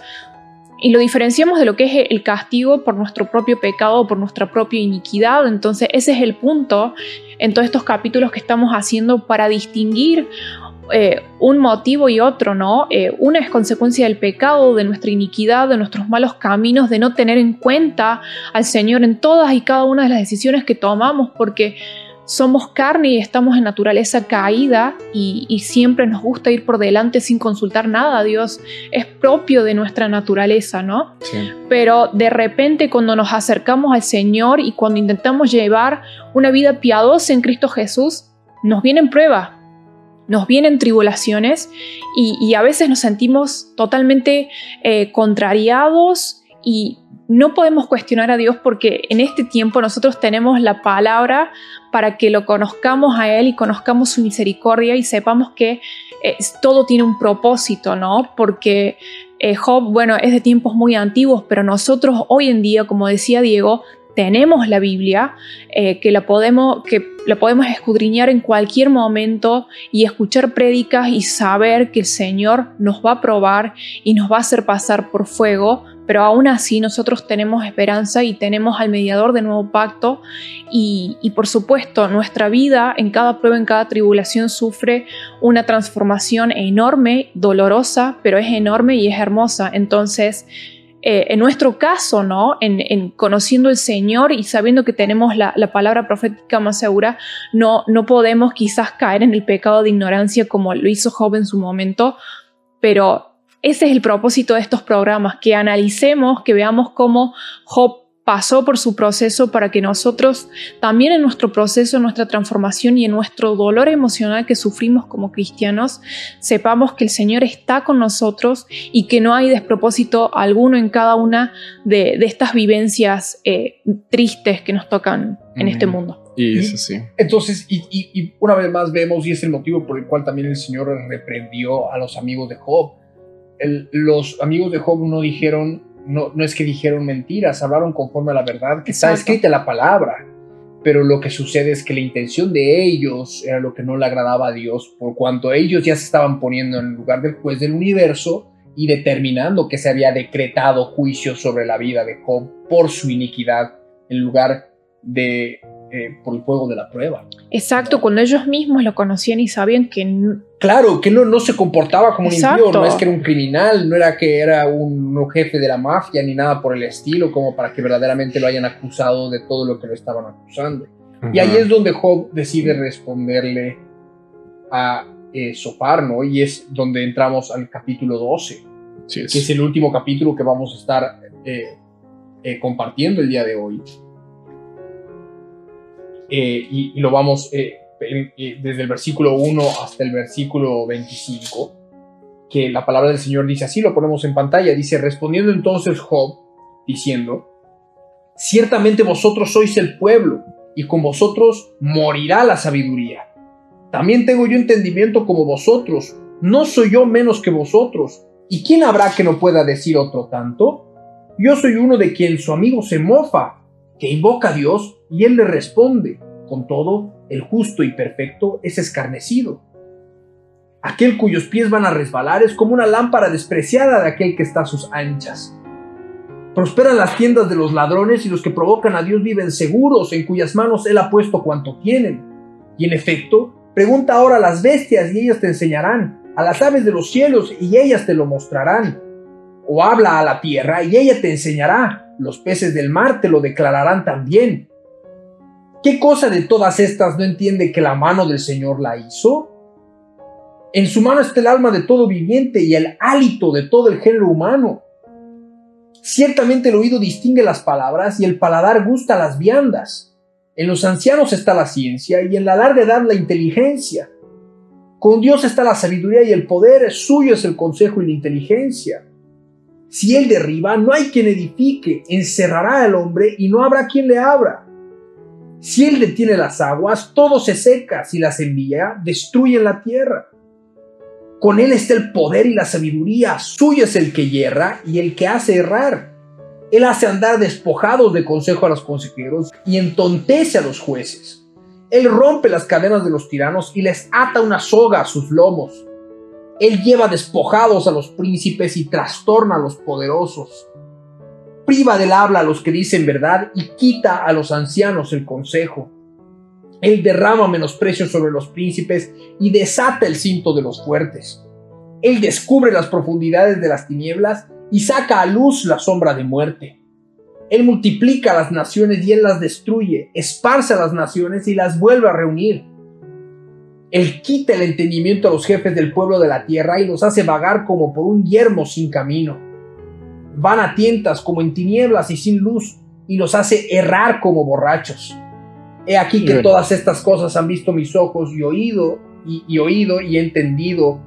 y lo diferenciamos de lo que es el castigo por nuestro propio pecado o por nuestra propia iniquidad. Entonces ese es el punto en todos estos capítulos que estamos haciendo para distinguir eh, un motivo y otro, ¿no? Eh, una es consecuencia del pecado, de nuestra iniquidad, de nuestros malos caminos, de no tener en cuenta al Señor en todas y cada una de las decisiones que tomamos, porque somos carne y estamos en naturaleza caída y, siempre nos gusta ir por delante sin consultar nada. Dios es propio de nuestra naturaleza, ¿no? Pero de repente cuando nos acercamos al Señor y cuando intentamos llevar una vida piadosa en Cristo Jesús, nos vienen pruebas, nos vienen tribulaciones y, a veces nos sentimos totalmente eh, contrariados y no podemos cuestionar a Dios porque en este tiempo nosotros tenemos la palabra para que lo conozcamos a Él y conozcamos su misericordia y sepamos que eh, todo tiene un propósito, ¿no? Porque eh, Job, bueno, es de tiempos muy antiguos, pero nosotros hoy en día, como decía Diego, tenemos la Biblia, eh, que, la podemos, que la podemos escudriñar en cualquier momento y escuchar prédicas y saber que el Señor nos va a probar y nos va a hacer pasar por fuego, pero aún así nosotros tenemos esperanza y tenemos al mediador de nuevo pacto y, por supuesto nuestra vida en cada prueba, en cada tribulación sufre una transformación enorme, dolorosa, pero es enorme y es hermosa. Entonces, eh, en nuestro caso, ¿no? En, conociendo el Señor y sabiendo que tenemos la, palabra profética más segura, no, no podemos quizás caer en el pecado de ignorancia como lo hizo Job en su momento, pero ese es el propósito de estos programas, que analicemos, que veamos cómo Job pasó por su proceso para que nosotros también en nuestro proceso, en nuestra transformación y en nuestro dolor emocional que sufrimos como cristianos, sepamos que el Señor está con nosotros y que no hay despropósito alguno en cada una de, estas vivencias eh, tristes que nos tocan en este mundo. Y es así. Entonces, y, una vez más vemos, y es el motivo por el cual también el Señor reprendió a los amigos de Job. Los amigos de Job no dijeron, no, no es que dijeron mentiras, hablaron conforme a la verdad que está escrita en la palabra. pero lo que sucede es que la intención de ellos era lo que no le agradaba a Dios, por cuanto ellos ya se estaban poniendo en el lugar del juez del universo y determinando que se había decretado juicio sobre la vida de Job por su iniquidad, en lugar de eh, por el fuego de la prueba. Exacto, cuando ellos mismos lo conocían y sabían que... Claro, que no, no se comportaba como un impío, no es que era un criminal, no era que era un, un, jefe de la mafia ni nada por el estilo, como para que verdaderamente lo hayan acusado de todo lo que lo estaban acusando. Uh -huh. Y ahí es donde Job decide responderle a eh, Sofar, ¿no? Y es donde entramos al capítulo 12, Sí es. que es el último capítulo que vamos a estar eh, eh, compartiendo el día de hoy. Eh, y, lo vamos eh, eh, desde el versículo 1 hasta el versículo 25, que la palabra del Señor dice así, lo ponemos en pantalla, dice, respondiendo entonces Job, diciendo, ciertamente vosotros sois el pueblo, y con vosotros morirá la sabiduría. También tengo yo entendimiento como vosotros, no soy yo menos que vosotros, ¿y quién habrá que no pueda decir otro tanto? Yo soy uno de quien su amigo se mofa, que invoca a Dios y él le responde. Con todo, el justo y perfecto es escarnecido. Aquel cuyos pies van a resbalar es como una lámpara despreciada de aquel que está a sus anchas. Prosperan las tiendas de los ladrones y los que provocan a Dios viven seguros, en cuyas manos Él ha puesto cuanto tienen. Y en efecto, pregunta ahora a las bestias y ellas te enseñarán, a las aves de los cielos y ellas te lo mostrarán. O habla a la tierra y ella te enseñará, los peces del mar te lo declararán también. ¿Qué cosa de todas estas no entiende que la mano del Señor la hizo? En su mano está el alma de todo viviente y el hálito de todo el género humano. Ciertamente el oído distingue las palabras y el paladar gusta las viandas. En los ancianos está la ciencia y en la larga edad la inteligencia. Con Dios está la sabiduría y el poder, suyo es el consejo y la inteligencia. Si él derriba, no hay quien edifique, encerrará al hombre y no habrá quien le abra. Si él detiene las aguas, todo se seca, si las envía, destruyen la tierra. Con él está el poder y la sabiduría, suyo es el que yerra y el que hace errar. Él hace andar despojados de consejo a los consejeros y entontece a los jueces. Él rompe las cadenas de los tiranos y les ata una soga a sus lomos. Él lleva despojados a los príncipes y trastorna a los poderosos. Priva del habla a los que dicen verdad y quita a los ancianos el consejo. Él derrama menosprecio sobre los príncipes y desata el cinto de los fuertes. Él descubre las profundidades de las tinieblas y saca a luz la sombra de muerte. Él multiplica las naciones y él las destruye, esparce a las naciones y las vuelve a reunir. Él quita el entendimiento a los jefes del pueblo de la tierra y los hace vagar como por un yermo sin camino. Van a tientas como en tinieblas y sin luz y los hace errar como borrachos. He aquí que todas estas cosas han visto mis ojos y oído y, y oído y he entendido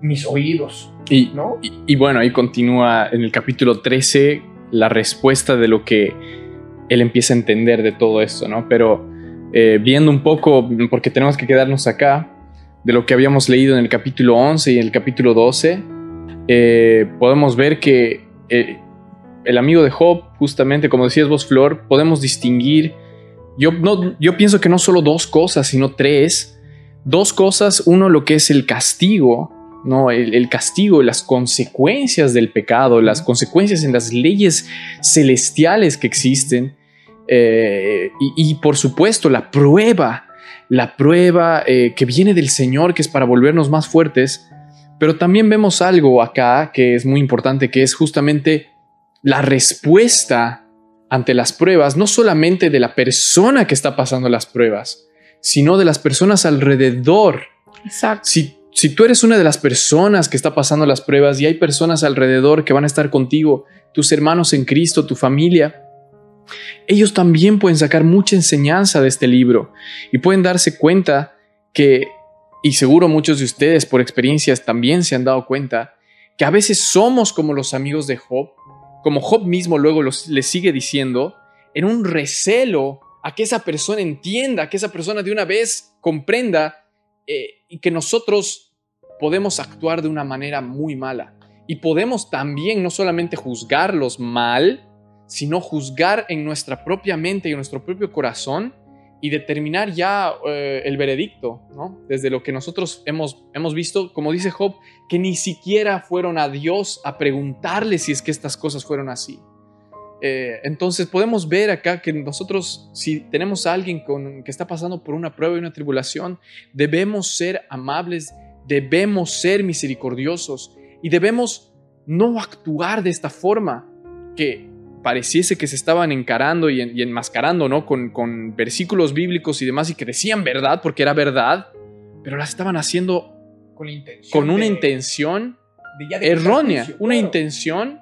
mis oídos. Y, ¿no? y, y bueno, ahí continúa en el capítulo 13 la respuesta de lo que él empieza a entender de todo esto, ¿no? Pero eh, viendo un poco, porque tenemos que quedarnos acá, de lo que habíamos leído en el capítulo 11 y en el capítulo 12, eh, podemos ver que eh, el amigo de Job, justamente como decías vos, Flor, podemos distinguir, yo, no, yo pienso que no solo dos cosas, sino tres. Dos cosas, uno lo que es el castigo, ¿no? El, el, castigo, las consecuencias del pecado, las consecuencias en las leyes celestiales que existen. Eh, y, y, por supuesto, la prueba, la prueba eh, que viene del Señor, que es para volvernos más fuertes. Pero también vemos algo acá que es muy importante, que es justamente la respuesta ante las pruebas, no solamente de la persona que está pasando las pruebas, sino de las personas alrededor. Exacto. Si si tú eres una de las personas que está pasando las pruebas y hay personas alrededor que van a estar contigo, tus hermanos en Cristo, tu familia, ellos también pueden sacar mucha enseñanza de este libro y pueden darse cuenta que, y seguro muchos de ustedes por experiencias también se han dado cuenta, que a veces somos como los amigos de Job, como Job mismo luego los, les sigue diciendo, en un recelo a que esa persona entienda, que esa persona de una vez comprenda eh, y que nosotros podemos actuar de una manera muy mala. Y podemos también no solamente juzgarlos mal, sino juzgar en nuestra propia mente y en nuestro propio corazón y determinar ya eh, el veredicto, ¿no? Desde lo que nosotros hemos, hemos visto, como dice Job, que ni siquiera fueron a Dios a preguntarle si es que estas cosas fueron así. Eh, entonces podemos ver acá que nosotros, si tenemos a alguien con, que está pasando por una prueba y una tribulación, debemos ser amables, debemos ser misericordiosos y debemos no actuar de esta forma que pareciese que se estaban encarando y, enmascarando ¿no? Con, con, versículos bíblicos y demás y que decían verdad porque era verdad, pero las estaban haciendo con, con una intención errónea, una intención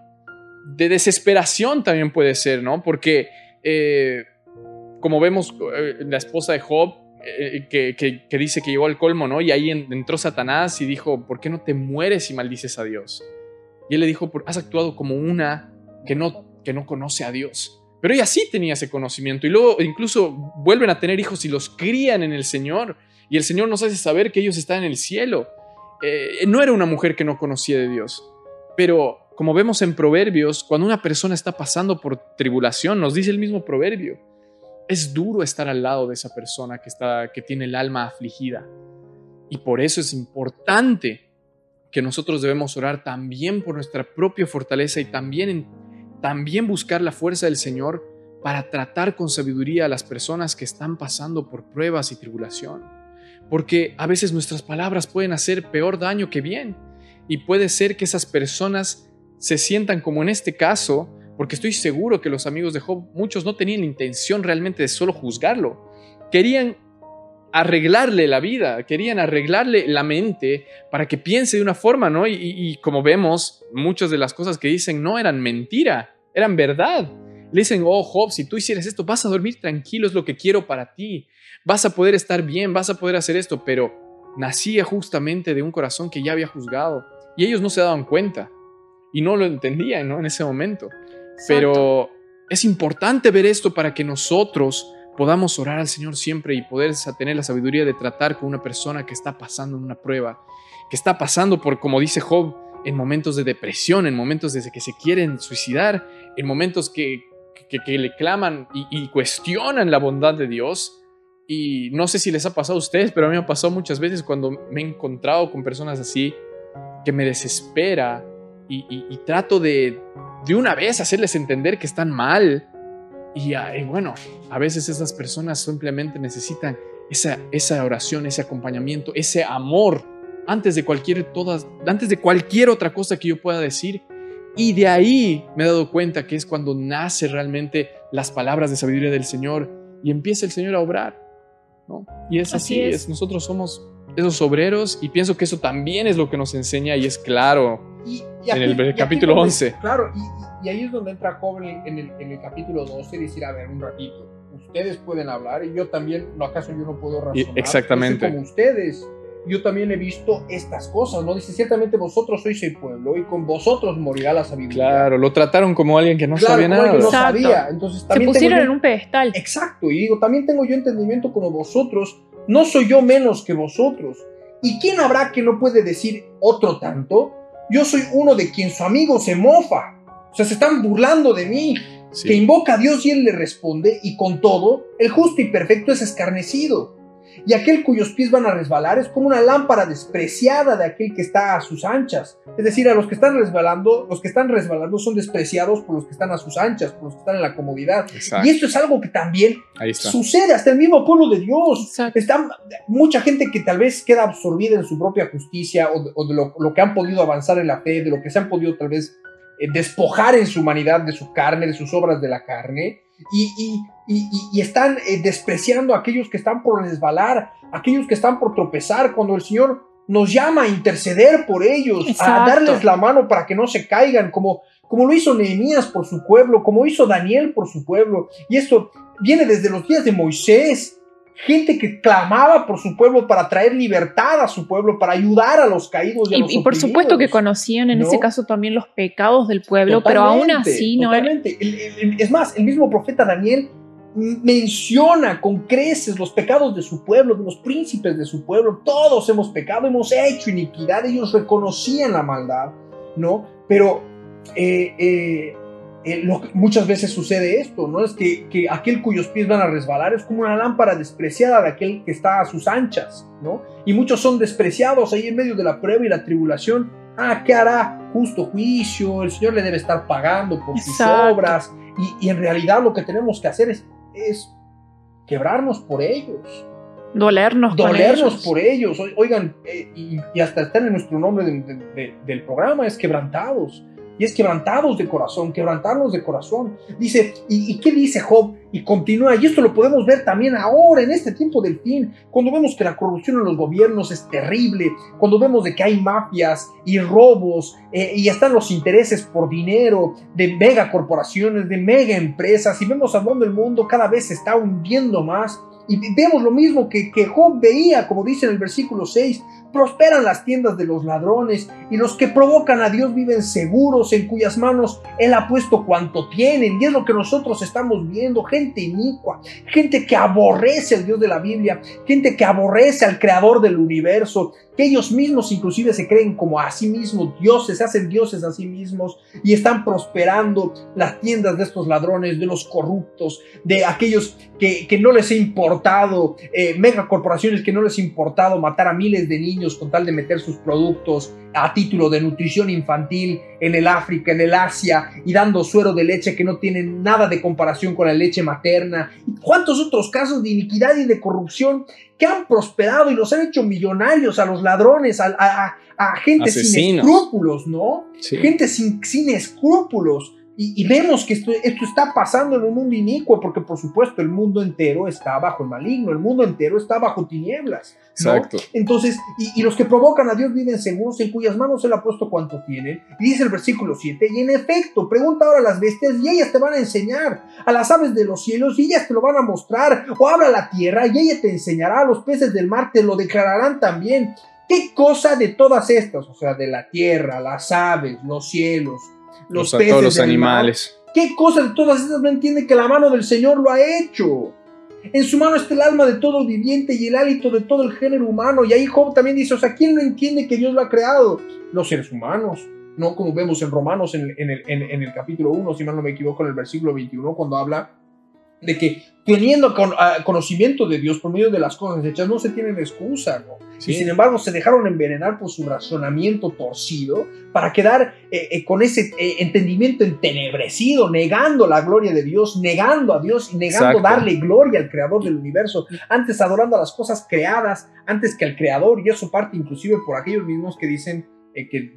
de desesperación también puede ser, ¿no? Porque, eh, como vemos, eh, la esposa de Job, eh, que, dice que llegó al colmo, ¿no? Y ahí entró Satanás y dijo, ¿por qué no te mueres y maldices a Dios? Y él le dijo, has actuado como una que no, que no conoce a Dios. Pero ella sí tenía ese conocimiento y luego incluso vuelven a tener hijos y los crían en el Señor. Y el Señor nos hace saber que ellos están en el cielo. no era una mujer que no conocía de Dios, pero como vemos en Proverbios, cuando una persona está pasando por tribulación, nos dice el mismo proverbio, es duro estar al lado de esa persona que, está, que tiene el alma afligida. Y por eso es importante que nosotros debemos orar también por nuestra propia fortaleza y también, también buscar la fuerza del Señor para tratar con sabiduría a las personas que están pasando por pruebas y tribulación. Porque a veces nuestras palabras pueden hacer peor daño que bien. Y puede ser que esas personas se sientan como en este caso, porque estoy seguro que los amigos de Job, muchos no tenían la intención realmente de solo juzgarlo, querían arreglarle la vida, querían arreglarle la mente para que piense de una forma, ¿no? Y, como vemos, muchas de las cosas que dicen no eran mentira, eran verdad. Le dicen, oh Job, si tú hicieras esto, vas a dormir tranquilo, es lo que quiero para ti, vas a poder estar bien, vas a poder hacer esto, pero nacía justamente de un corazón que ya había juzgado y ellos no se daban cuenta y no lo entendía ¿no? en ese momento. Pero es importante ver esto para que nosotros podamos orar al Señor siempre y poder tener la sabiduría de tratar con una persona que está pasando una prueba, que está pasando por, como dice Job, en momentos de depresión, en momentos desde que se quieren suicidar, en momentos que, que, le claman y, y, cuestionan la bondad de Dios. Y no sé si les ha pasado a ustedes, pero a mí me ha pasado muchas veces cuando me he encontrado con personas así, que me desespera y, trato de de una vez hacerles entender que están mal. Y, bueno, a veces esas personas simplemente necesitan esa, esa oración, ese acompañamiento, ese amor antes de cualquier todas, antes de cualquier otra cosa que yo pueda decir. Y de ahí me he dado cuenta que es cuando nace realmente las palabras de sabiduría del Señor y empieza el Señor a obrar. ¿no? Y es así, es. nosotros somos esos obreros y pienso que eso también es lo que nos enseña y es claro en el capítulo 11. Claro, y, ahí es donde entra Job en el, en el capítulo 12 y decir, a ver, un ratito, ustedes pueden hablar y yo también, ¿no acaso yo no puedo razonar? exactamente. como ustedes. Yo también he visto estas cosas, ¿no? Dice, ciertamente vosotros sois el pueblo y con vosotros morirá la sabiduría. Claro, lo trataron como alguien que no sabía nada. no sabía. Entonces, también Se pusieron en un pedestal. Exacto, y digo, también tengo yo entendimiento como vosotros, no soy yo menos que vosotros. ¿Y quién habrá que no puede decir otro tanto? Yo soy uno de quien su amigo se mofa. O sea, se están burlando de mí. Que invoca a Dios y él le responde, y con todo, el justo y perfecto es escarnecido y aquel cuyos pies van a resbalar es como una lámpara despreciada de aquel que está a sus anchas. Es decir, a los que están resbalando, los que están resbalando son despreciados por los que están a sus anchas, por los que están en la comodidad. Y esto es algo que también sucede hasta el mismo pueblo de Dios. Está mucha gente que tal vez queda absorbida en su propia justicia o de, lo, que han podido avanzar en la fe, de lo que se han podido tal vez eh, despojar en su humanidad de su carne, de sus obras de la carne y, están eh, despreciando a aquellos que están por resbalar, aquellos que están por tropezar, cuando el Señor nos llama a interceder por ellos, a darles la mano para que no se caigan, como, como lo hizo Nehemías por su pueblo, como hizo Daniel por su pueblo. Y esto viene desde los días de Moisés, gente que clamaba por su pueblo para traer libertad a su pueblo, para ayudar a los caídos y, a los y por supuesto que conocían en ese caso también los pecados del pueblo, pero aún así no Es más, el mismo profeta Daniel menciona con creces los pecados de su pueblo, de los príncipes de su pueblo. Todos hemos pecado, hemos hecho iniquidad, ellos reconocían la maldad, ¿no? Pero eh, eh, eh, lo que muchas veces sucede esto, ¿no? Es que, que, aquel cuyos pies van a resbalar es como una lámpara despreciada de aquel que está a sus anchas, ¿no? Y muchos son despreciados ahí en medio de la prueba y la tribulación. Ah, ¿qué hará? Justo juicio, el Señor le debe estar pagando por sus obras. Y, y, en realidad lo que tenemos que hacer es, es quebrarnos por ellos. Dolernos, Dolernos por ellos. Oigan, eh, y, y, hasta está en nuestro nombre de, de, de, del programa, es quebrantados y es quebrantados de corazón, quebrantarnos de corazón. Dice, ¿y, ¿y, qué dice Job? Y continúa, y esto lo podemos ver también ahora, en este tiempo del fin, cuando vemos que la corrupción en los gobiernos es terrible, cuando vemos de que hay mafias y robos, eh, y están los intereses por dinero de mega corporaciones, de mega empresas, y vemos a dónde el mundo cada vez se está hundiendo más. Y vemos lo mismo que, que Job veía, como dice en el versículo 6, prosperan las tiendas de los ladrones y los que provocan a Dios viven seguros en cuyas manos Él ha puesto cuanto tienen. Y es lo que nosotros estamos viendo, gente inicua, gente que aborrece al Dios de la Biblia, gente que aborrece al creador del universo, que ellos mismos inclusive se creen como a sí mismos dioses, se hacen dioses a sí mismos y están prosperando las tiendas de estos ladrones, de los corruptos, de aquellos que, que no les ha importado, eh, megacorporaciones que no les ha importado matar a miles de niños con tal de meter sus productos a título de nutrición infantil en el África, en el Asia y dando suero de leche que no tiene nada de comparación con la leche materna. ¿Y cuántos otros casos de iniquidad y de corrupción que han prosperado y los han hecho millonarios a los ladrones, a, a, a gente Asesinos. sin escrúpulos, ¿no? Sí. Gente sin, sin escrúpulos. Y, y, vemos que esto, esto está pasando en un mundo inicuo, porque por supuesto el mundo entero está bajo el maligno, el mundo entero está bajo tinieblas. ¿No? Exacto. Entonces, y, y, los que provocan a Dios viven seguros, en cuyas manos Él ha puesto cuanto tienen. Y dice el versículo 7, y en efecto, pregunta ahora a las bestias y ellas te van a enseñar, a las aves de los cielos y ellas te lo van a mostrar, o habla la tierra y ella te enseñará, a los peces del mar te lo declararán también. ¿Qué cosa de todas estas, o sea, de la tierra, las aves, los cielos, los, peces, todos los animales. Mar, ¿Qué cosa de todas estas no entiende que la mano del Señor lo ha hecho? En su mano está el alma de todo viviente y el hálito de todo el género humano. Y ahí Job también dice, o sea, ¿quién no entiende que Dios lo ha creado? Los seres humanos. No como vemos en Romanos en, el, en, en el, capítulo 1, si mal no me equivoco, en el versículo 21, cuando habla de que teniendo con, uh, conocimiento de Dios por medio de las cosas hechas no se tienen excusa, ¿no? Sí. Y sin embargo se dejaron envenenar por su razonamiento torcido para quedar eh, eh, con ese eh, entendimiento entenebrecido, negando la gloria de Dios, negando a Dios y negando Exacto. darle gloria al creador del universo, antes adorando a las cosas creadas antes que al creador y eso parte inclusive por aquellos mismos que dicen que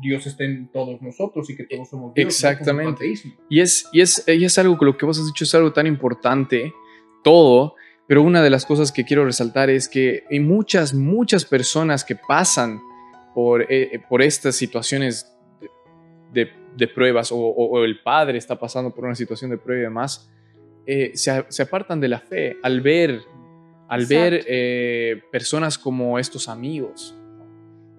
Dios está en todos nosotros y que todos somos Dios. Exactamente. Y es, y, es, y es algo que lo que vos has dicho es algo tan importante, todo, pero una de las cosas que quiero resaltar es que hay muchas, muchas personas que pasan por, eh, por estas situaciones de, de, de pruebas o, o, o, el padre está pasando por una situación de prueba y demás, eh, se, se, apartan de la fe al ver, al Exacto. ver eh, personas como estos amigos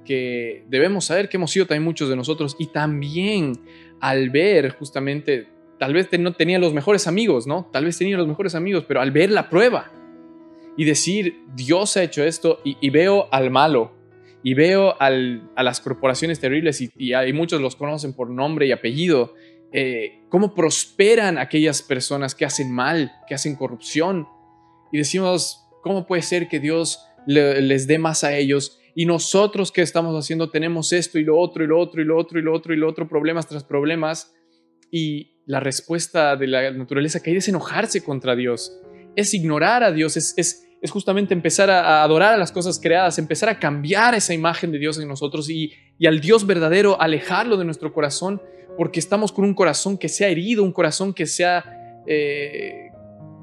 que debemos saber que hemos sido también muchos de nosotros y también al ver justamente, tal vez no tenía los mejores amigos, ¿no? Tal vez tenía los mejores amigos, pero al ver la prueba y decir, Dios ha hecho esto y, y veo al malo y veo al, a las corporaciones terribles y, y, hay muchos los conocen por nombre y apellido, eh, cómo prosperan aquellas personas que hacen mal, que hacen corrupción y decimos, ¿cómo puede ser que Dios le, les dé más a ellos? Y nosotros que estamos haciendo tenemos esto y lo otro y lo otro y lo otro y lo otro y lo otro, problemas tras problemas. Y la respuesta de la naturaleza que hay es enojarse contra Dios, es ignorar a Dios, es, es, es justamente empezar a, a, adorar a las cosas creadas, empezar a cambiar esa imagen de Dios en nosotros y, y al Dios verdadero alejarlo de nuestro corazón porque estamos con un corazón que se ha herido, un corazón que se ha... Eh,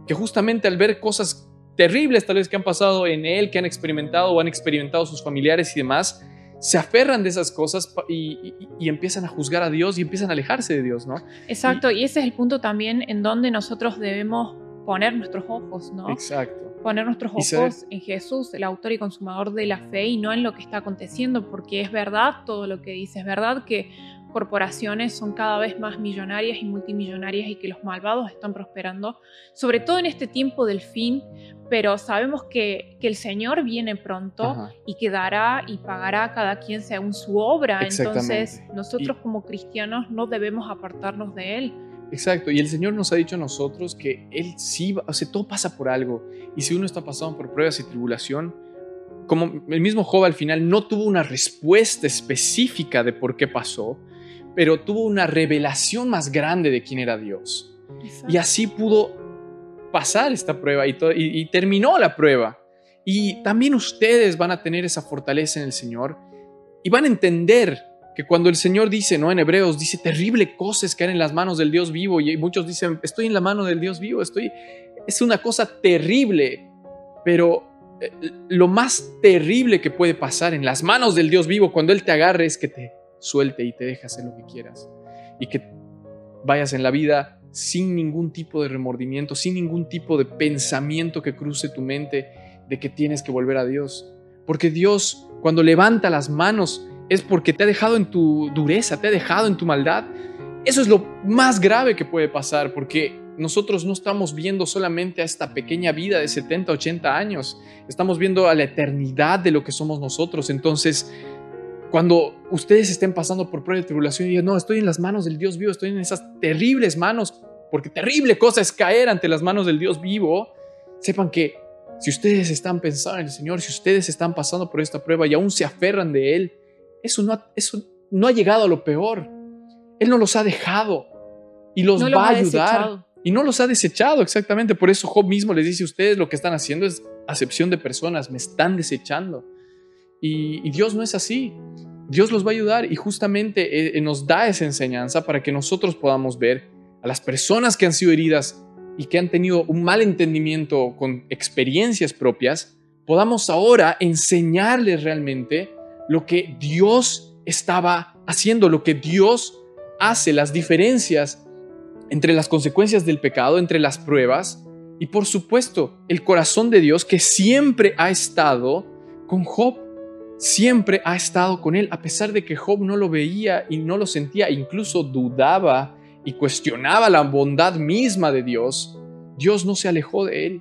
que justamente al ver cosas terribles tal vez que han pasado en él, que han experimentado o han experimentado sus familiares y demás, se aferran de esas cosas y, y, y, empiezan a juzgar a Dios y empiezan a alejarse de Dios, ¿no? Exacto, y, y, ese es el punto también en donde nosotros debemos poner nuestros ojos, ¿no? Exacto. Poner nuestros ojos en Jesús, el autor y consumador de la fe, y no en lo que está aconteciendo, porque es verdad todo lo que dice, es verdad que corporaciones son cada vez más millonarias y multimillonarias y que los malvados están prosperando, sobre todo en este tiempo del fin, pero sabemos que, que el Señor viene pronto Ajá. y que dará y pagará a cada quien según su obra. Entonces nosotros y... como cristianos no debemos apartarnos de Él, Exacto, y el Señor nos ha dicho a nosotros que Él sí, va- o sea, todo pasa por algo. Y si uno está pasando por pruebas y tribulación, como el mismo Job al final no tuvo una respuesta específica de por qué pasó, pero tuvo una revelación más grande de quién era Dios. Y así pudo pasar esta prueba y, to- y- y terminó la prueba. Y también ustedes van a tener esa fortaleza en el Señor y van a entender que cuando el Señor dice, ¿no? En Hebreos dice, terrible cosa es caer en las manos del Dios vivo y muchos dicen, estoy en la mano del Dios vivo, estoy... Es una cosa terrible, pero eh, lo más terrible que puede pasar en las manos del Dios vivo cuando Él te agarre es que te suelte y te deje hacer lo que quieras y que vayas en la vida sin ningún tipo de remordimiento, sin ningún tipo de pensamiento que cruce tu mente de que tienes que volver a Dios. Porque Dios, cuando levanta las manos, es porque te ha dejado en tu dureza, te ha dejado en tu maldad. Eso es lo más grave que puede pasar, porque nosotros no estamos viendo solamente a esta pequeña vida de 70, 80 años, estamos viendo a la eternidad de lo que somos nosotros. Entonces, cuando ustedes estén pasando por prueba de tribulación y digan, no, estoy en las manos del Dios vivo, estoy en esas terribles manos, porque terrible cosa es caer ante las manos del Dios vivo, sepan que si ustedes están pensando en el Señor, si ustedes están pasando por esta prueba y aún se aferran de Él, eso no ha, eso no ha llegado a lo peor. Él no los ha dejado y los No va a ayudar. desechado. Y no los ha desechado, exactamente. Por eso Job mismo les dice, ustedes lo que están haciendo es acepción de personas, me están desechando. Y, y Dios no es así. Dios los va a ayudar y justamente eh, nos da esa enseñanza para que nosotros podamos ver a las personas que han sido heridas y que han tenido un mal entendimiento con experiencias propias, podamos ahora enseñarles realmente lo que Dios estaba haciendo, lo que Dios hace, las diferencias entre las consecuencias del pecado, entre las pruebas y por supuesto el corazón de Dios que siempre ha estado con Job, siempre ha estado con él, a pesar de que Job no lo veía y no lo sentía, incluso dudaba y cuestionaba la bondad misma de Dios, Dios no se alejó de él.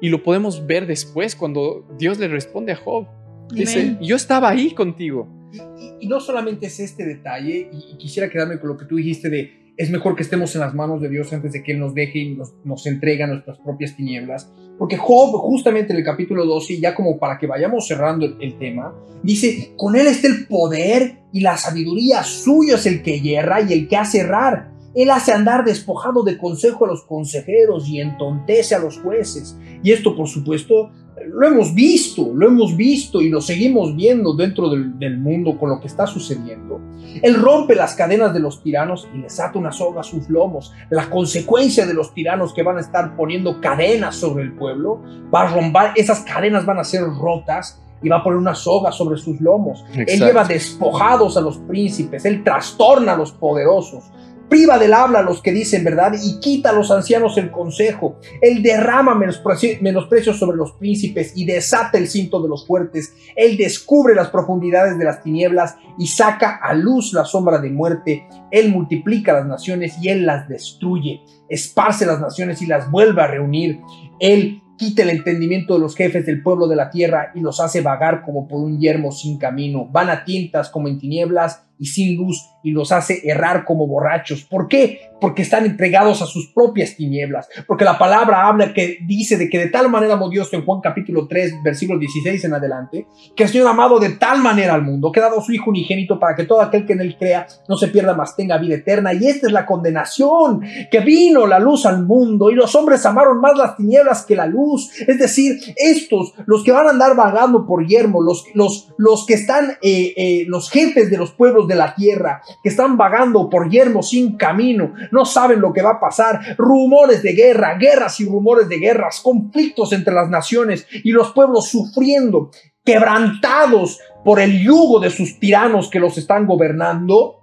Y lo podemos ver después cuando Dios le responde a Job. Dice, yo estaba ahí contigo. Y, y- y no solamente es este detalle, y, y quisiera quedarme con lo que tú dijiste de es mejor que estemos en las manos de Dios antes de que Él nos deje y nos, nos entrega nuestras propias tinieblas. Porque Job, justamente en el capítulo 12, ya como para que vayamos cerrando el, tema, dice, con Él está el poder y la sabiduría, suyo es el que hierra y el que hace errar. Él hace andar despojado de consejo a los consejeros y entontece a los jueces. Y esto, por supuesto, lo hemos visto, lo hemos visto y lo seguimos viendo dentro del, del mundo con lo que está sucediendo. Él rompe las cadenas de los tiranos y les ata una soga a sus lomos. La consecuencia de los tiranos que van a estar poniendo cadenas sobre el pueblo, va a romper, esas cadenas van a ser rotas y va a poner una soga sobre sus lomos. Él lleva despojados a los príncipes, él trastorna a los poderosos, priva del habla a los que dicen verdad y quita a los ancianos el consejo. Él derrama menosprecio- menosprecios sobre los príncipes y desata el cinto de los fuertes. Él descubre las profundidades de las tinieblas y saca a luz la sombra de muerte. Él multiplica las naciones y él las destruye. Esparce las naciones y las vuelve a reunir. Él quita el entendimiento de los jefes del pueblo de la tierra y los hace vagar como por un yermo sin camino. Van a tientas como en tinieblas y sin luz y los hace errar como borrachos. ¿Por qué? Porque están entregados a sus propias tinieblas. Porque la palabra habla que dice de que de tal manera amó Dios en Juan capítulo 3, versículo 16 en adelante, que el Señor amado de tal manera al mundo, que ha dado su Hijo unigénito para que todo aquel que en él crea no se pierda, mas tenga vida eterna. Y esta es la condenación, que vino la luz al mundo y los hombres amaron más las tinieblas que la luz. Es decir, estos, los que van a andar vagando por yermo, los, los, los que están, eh, eh, los jefes de los pueblos de la tierra, que están vagando por yermo sin camino, no saben lo que va a pasar, rumores de guerra, guerras y rumores de guerras, conflictos entre las naciones y los pueblos sufriendo, quebrantados por el yugo de sus tiranos que los están gobernando,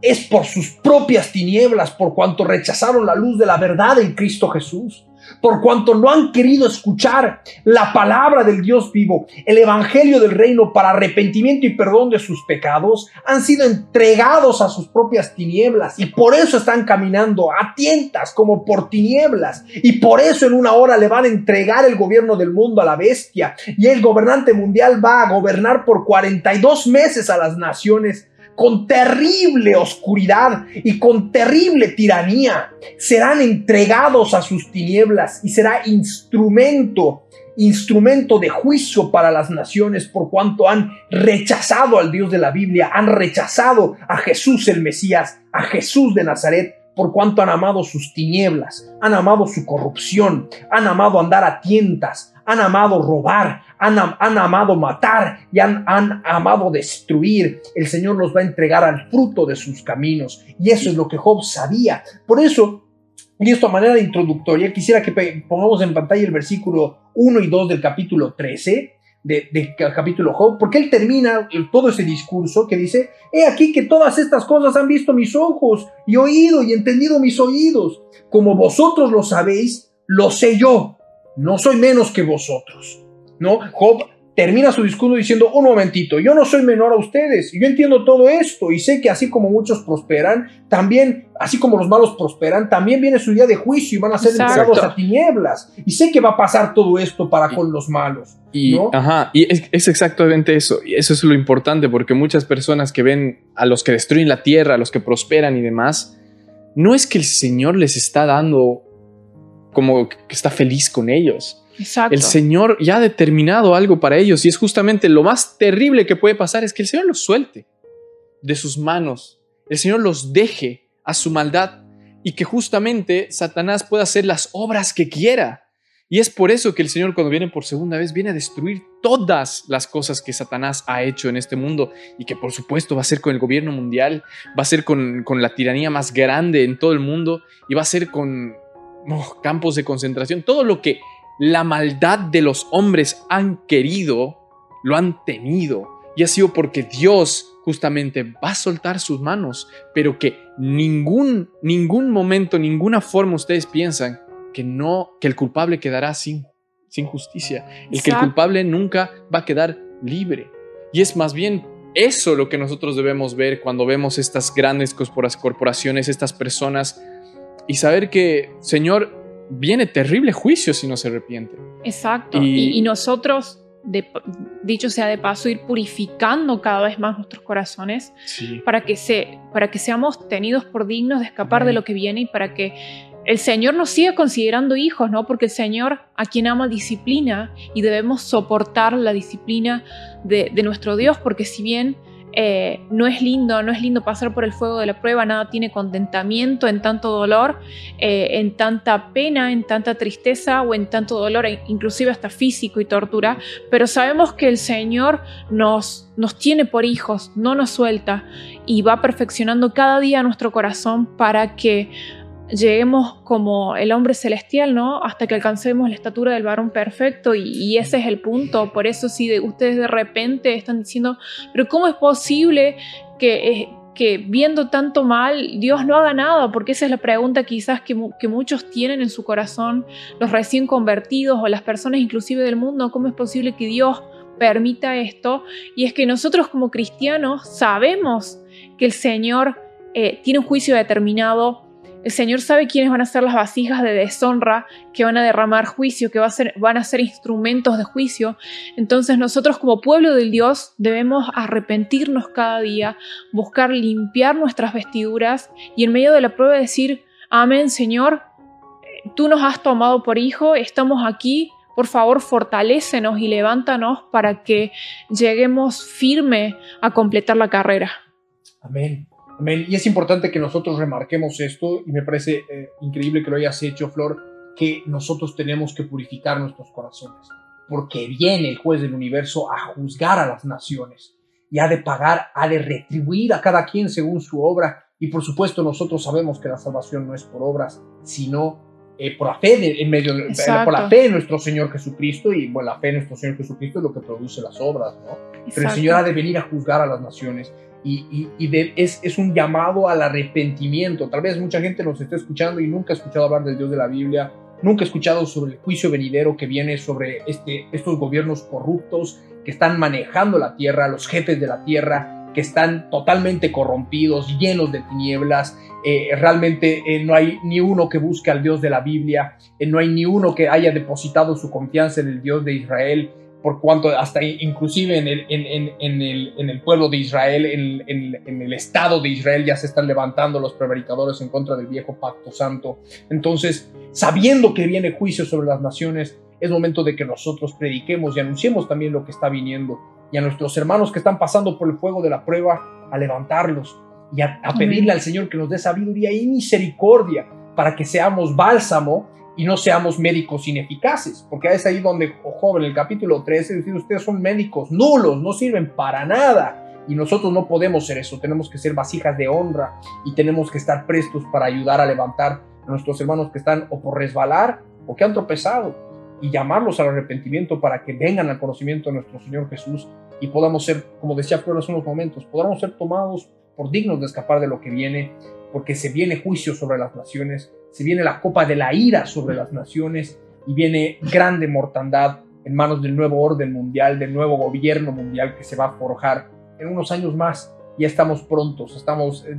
es por sus propias tinieblas, por cuanto rechazaron la luz de la verdad en Cristo Jesús, por cuanto no han querido escuchar la palabra del Dios vivo, el evangelio del reino para arrepentimiento y perdón de sus pecados, han sido entregados a sus propias tinieblas y por eso están caminando a tientas como por tinieblas. Y por eso en una hora le van a entregar el gobierno del mundo a la bestia y el gobernante mundial va a gobernar por 42 meses a las naciones con terrible oscuridad y con terrible tiranía. Serán entregados a sus tinieblas y será instrumento, instrumento de juicio para las naciones por cuanto han rechazado al Dios de la Biblia, han rechazado a Jesús el Mesías, a Jesús de Nazaret por cuanto han amado sus tinieblas, han amado su corrupción, han amado andar a tientas, han amado robar, han, amado matar y han, han, amado destruir. El Señor los va a entregar al fruto de sus caminos. Y eso es lo que Job sabía. Por eso, y esto a manera introductoria, quisiera que pongamos en pantalla el versículo 1 y 2 del capítulo 13 del de capítulo Job, porque él termina todo ese discurso que dice, he aquí que todas estas cosas han visto mis ojos y oído y entendido mis oídos. Como vosotros lo sabéis, lo sé yo, no soy menos que vosotros. ¿No? Job termina su discurso diciendo, un momentito, yo no soy menor a ustedes, yo entiendo todo esto y sé que así como muchos prosperan, también, así como los malos prosperan, también viene su día de juicio y van a ser entregados a tinieblas. Y sé que va a pasar todo esto para con los malos. Y, ajá, y es, exactamente eso, y eso es lo importante, porque muchas personas que ven a los que destruyen la tierra, a los que prosperan y demás, no es que el Señor les está dando como que está feliz con ellos el Señor ya ha determinado algo para ellos y es justamente lo más terrible que puede pasar es que el Señor los suelte de sus manos, el Señor los deje a su maldad y que justamente Satanás pueda hacer las obras que quiera. Y es por eso que el Señor cuando viene por segunda vez viene a destruir todas las cosas que Satanás ha hecho en este mundo y que por supuesto va a ser con el gobierno mundial, va a ser con, la tiranía más grande en todo el mundo y va a ser con oh, campos de concentración, todo lo que la maldad de los hombres han querido, lo han tenido. Y ha sido porque Dios justamente va a soltar sus manos, pero que ningún, ningún momento, ninguna forma ustedes piensan que no, que el culpable quedará sin, sin justicia, el que el culpable nunca va a quedar libre. Y es más bien eso lo que nosotros debemos ver cuando vemos estas grandes corporaciones, estas personas, y saber que, Señor, viene terrible juicio si no se arrepiente. Exacto. Y, nosotros, dicho sea de paso, ir purificando cada vez más nuestros corazones para, que se, para que seamos tenidos por dignos de escapar de lo que viene y para que el Señor nos siga considerando hijos, ¿no? Porque el Señor a quien ama disciplina y debemos soportar la disciplina de, de nuestro Dios, porque si bien eh, no es lindo, no es lindo pasar por el fuego de la prueba, nada tiene contentamiento en tanto dolor, eh, en tanta pena, en tanta tristeza o en tanto dolor, e inclusive hasta físico y tortura, pero sabemos que el Señor nos, nos tiene por hijos, no nos suelta y va perfeccionando cada día nuestro corazón para que lleguemos como el hombre celestial, ¿no? Hasta que alcancemos la estatura del varón perfecto y, ese es el punto. Por eso si ustedes de repente están diciendo, pero ¿cómo es posible que, eh, que viendo tanto mal Dios no haga nada? Porque esa es la pregunta quizás que, que muchos tienen en su corazón, los recién convertidos o las personas inclusive del mundo, ¿cómo es posible que Dios permita esto? Y es que nosotros como cristianos sabemos que el Señor eh, tiene un juicio determinado el Señor sabe quiénes van a ser las vasijas de deshonra que van a derramar juicio, que van a ser instrumentos de juicio. Entonces nosotros como pueblo del Dios debemos arrepentirnos cada día, buscar limpiar nuestras vestiduras y en medio de la prueba decir, amén Señor, tú nos has tomado por hijo, estamos aquí, por favor fortalécenos y levántanos para que lleguemos firme a completar la carrera. Amén. Y es importante que nosotros remarquemos esto, y me parece eh, increíble que lo hayas hecho, Flor, que nosotros tenemos que purificar nuestros corazones, porque viene el juez del universo a juzgar a las naciones y ha de pagar, ha de retribuir a cada quien según su obra. Y por supuesto nosotros sabemos que la salvación no es por obras, sino eh, por la fe en medio de, por la fe en nuestro Señor Jesucristo y bueno, la fe en nuestro Señor Jesucristo es lo que produce las obras, ¿no? Pero el Señor ha de venir a juzgar a las naciones y, es, es, un llamado al arrepentimiento. Tal vez mucha gente nos esté escuchando y nunca ha escuchado hablar del Dios de la Biblia, nunca ha escuchado sobre el juicio venidero que viene sobre este, estos gobiernos corruptos que están manejando la tierra, los jefes de la tierra, que están totalmente corrompidos, llenos de tinieblas. Eh, realmente eh, no hay ni uno que busque al Dios de la Biblia, eh, no hay ni uno que haya depositado su confianza en el Dios de Israel por cuanto hasta inclusive en el, en, el, en el, pueblo de Israel, en, el Estado de Israel ya se están levantando los prevaricadores en contra del viejo pacto santo. Entonces, sabiendo que viene juicio sobre las naciones, es momento de que nosotros prediquemos y anunciemos también lo que está viniendo y a nuestros hermanos que están pasando por el fuego de la prueba, a levantarlos y a, a pedirle al Señor que nos dé sabiduría y misericordia para que seamos bálsamo y no seamos médicos ineficaces, porque es ahí donde en el capítulo 13 dice, ustedes son médicos nulos, no sirven para nada, y nosotros no podemos ser eso, tenemos que ser vasijas de honra y tenemos que estar prestos para ayudar a levantar a nuestros hermanos que están o por resbalar o que han tropezado y llamarlos al arrepentimiento para que vengan al conocimiento de nuestro Señor Jesús y podamos ser, como decía Flor hace unos momentos, podamos ser tomados por dignos de escapar de lo que viene, porque se viene juicio sobre las naciones se viene la copa de la ira sobre las naciones y viene grande mortandad en manos del nuevo orden mundial, del nuevo gobierno mundial que se va a forjar en unos años más. Ya estamos prontos, estamos eh,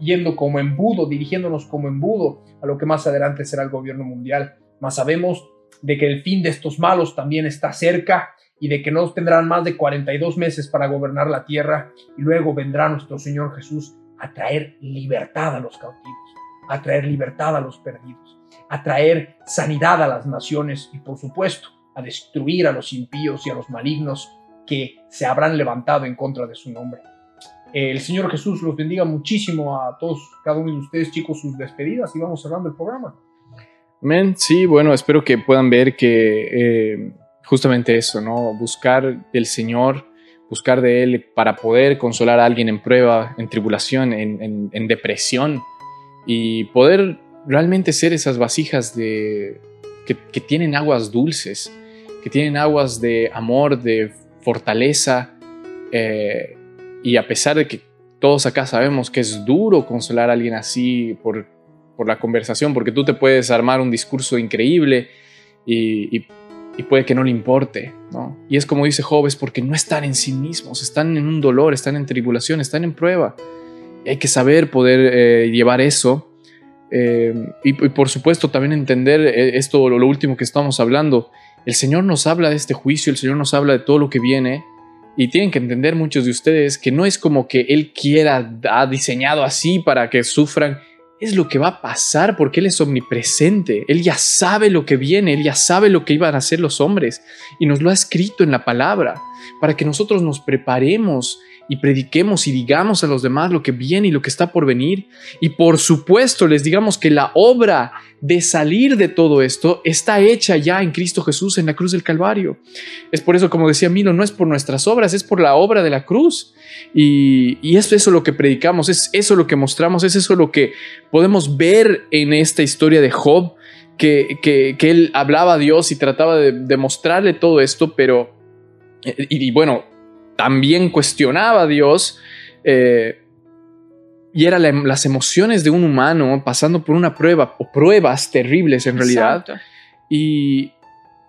yendo como embudo, dirigiéndonos como embudo a lo que más adelante será el gobierno mundial. Más sabemos de que el fin de estos malos también está cerca y de que no tendrán más de 42 meses para gobernar la tierra y luego vendrá nuestro Señor Jesús a traer libertad a los cautivos a traer libertad a los perdidos, a traer sanidad a las naciones y por supuesto a destruir a los impíos y a los malignos que se habrán levantado en contra de su nombre. El Señor Jesús los bendiga muchísimo a todos, cada uno de ustedes, chicos, sus despedidas y vamos cerrando el programa. Amén. Sí, bueno, espero que puedan ver que eh, justamente eso, ¿no? Buscar del Señor, buscar de Él para poder consolar a alguien en prueba, en tribulación, en depresión, y poder realmente ser esas vasijas de, que, tienen aguas dulces, que tienen aguas de amor, de fortaleza. Eh, y a pesar de que todos acá sabemos que es duro consolar a alguien así por, por la conversación, porque tú te puedes armar un discurso increíble y, puede que no le importe, ¿no? Y es como dice Job, es porque no están en sí mismos, están en un dolor, están en tribulación, están en prueba hay que saber poder eh, llevar eso. Eh, y, por supuesto también entender eh, esto, lo, último que estamos hablando. El Señor nos habla de este juicio, el Señor nos habla de todo lo que viene. Y tienen que entender muchos de ustedes que no es como que Él quiera, ha diseñado así para que sufran. Es lo que va a pasar porque Él es omnipresente. Él ya sabe lo que viene, Él ya sabe lo que iban a hacer los hombres. Y nos lo ha escrito en la palabra para que nosotros nos preparemos y prediquemos y digamos a los demás lo que viene y lo que está por venir. Y por supuesto les digamos que la obra de salir de todo esto está hecha ya en Cristo Jesús en la cruz del Calvario. Es por eso, como decía Milo, no es por nuestras obras, es por la obra de la cruz. Y, y es eso lo que predicamos, es eso lo que mostramos, es eso lo que podemos ver en esta historia de Job, que, que, él hablaba a Dios y trataba de, demostrarle todo esto, pero, y bueno, también cuestionaba a Dios eh, y eran las emociones de un humano pasando por una prueba o pruebas terribles en realidad. Y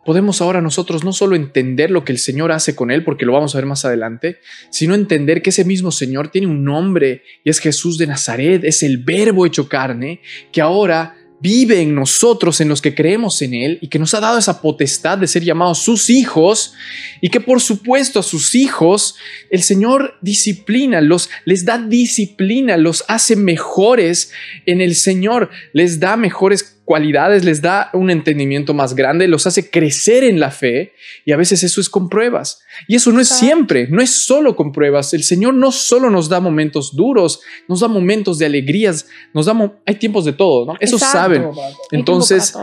podemos ahora nosotros no solo entender lo que el Señor hace con él, porque lo vamos a ver más adelante, sino entender que ese mismo Señor tiene un nombre y es Jesús de Nazaret, es el verbo hecho carne, que ahora vive en nosotros, en los que creemos en Él, y que nos ha dado esa potestad de ser llamados sus hijos, y que por supuesto a sus hijos el Señor disciplina, los, les da disciplina, los hace mejores en el Señor, les da mejores cualidades, les da un entendimiento más grande, los hace crecer en la fe y a veces eso es con pruebas. Y eso no es siempre, no es solo con pruebas. El Señor no solo nos da momentos duros, nos da momentos de alegrías, nos da hay tiempos de todo, ¿no? Eso saben. Entonces,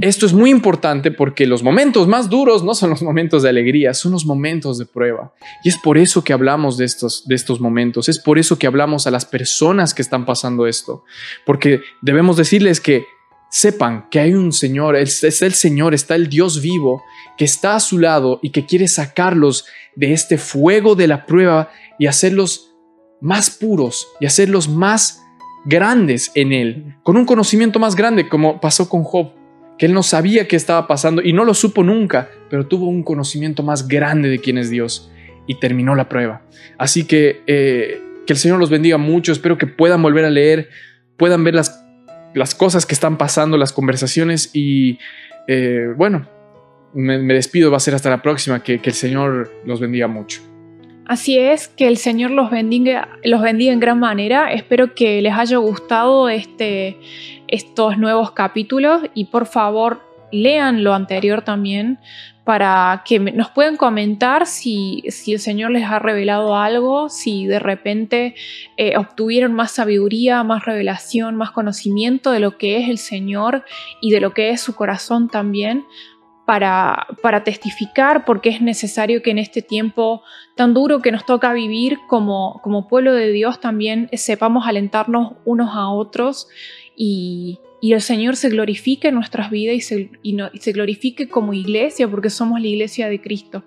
esto es muy importante porque los momentos más duros no son los momentos de alegría, son los momentos de prueba. Y es por eso que hablamos de estos, de estos momentos, es por eso que hablamos a las personas que están pasando esto, porque debemos decirles que sepan que hay un Señor, es, el Señor, está el Dios vivo que está a su lado y que quiere sacarlos de este fuego de la prueba y hacerlos más puros y hacerlos más grandes en Él, con un conocimiento más grande como pasó con Job, que él no sabía qué estaba pasando y no lo supo nunca, pero tuvo un conocimiento más grande de quién es Dios y terminó la prueba. Así que eh, que el Señor los bendiga mucho, espero que puedan volver a leer, puedan ver las las cosas que están pasando, las conversaciones y eh, bueno, me, despido, va a ser hasta la próxima, que, que el Señor los bendiga mucho. Así es, que el Señor los bendiga, los bendiga en gran manera. Espero que les haya gustado este, estos nuevos capítulos y por favor lean lo anterior también para que nos puedan comentar si, si, el Señor les ha revelado algo, si de repente eh, obtuvieron más sabiduría, más revelación, más conocimiento de lo que es el Señor y de lo que es su corazón también para, para testificar, porque es necesario que en este tiempo tan duro que nos toca vivir como, como pueblo de Dios también sepamos alentarnos unos a otros y, y el Señor se glorifique en nuestras vidas y se, y no, y se, glorifique como iglesia, porque somos la iglesia de Cristo.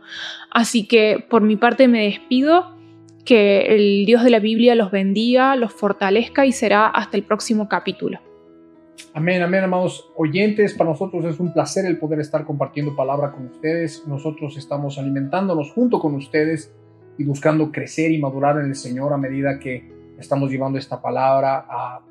Así que por mi parte me despido, que el Dios de la Biblia los bendiga, los fortalezca y será hasta el próximo capítulo. Amén, amén, amados oyentes. Para nosotros es un placer el poder estar compartiendo palabra con ustedes. Nosotros estamos alimentándonos junto con ustedes y buscando crecer y madurar en el Señor a medida que estamos llevando esta palabra a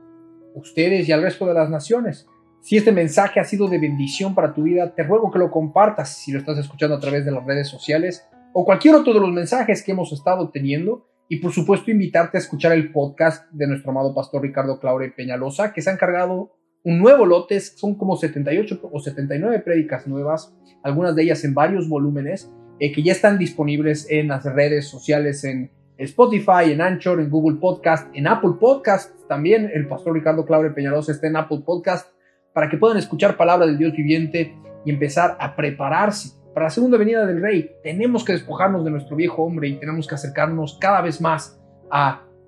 ustedes y al resto de las naciones. Si este mensaje ha sido de bendición para tu vida, te ruego que lo compartas si lo estás escuchando a través de las redes sociales o cualquier otro de los mensajes que hemos estado teniendo. Y por supuesto invitarte a escuchar el podcast de nuestro amado pastor Ricardo Claure Peñalosa, que se ha encargado un nuevo lote, son como 78 o 79 prédicas nuevas, algunas de ellas en varios volúmenes, eh, que ya están disponibles en las redes sociales, en Spotify, en Anchor, en Google Podcast, en Apple Podcast. También el pastor Ricardo Claure Peñalosa está en Apple Podcast para que puedan escuchar palabra del Dios viviente y empezar a prepararse para la segunda venida del Rey. Tenemos que despojarnos de nuestro viejo hombre y tenemos que acercarnos cada vez más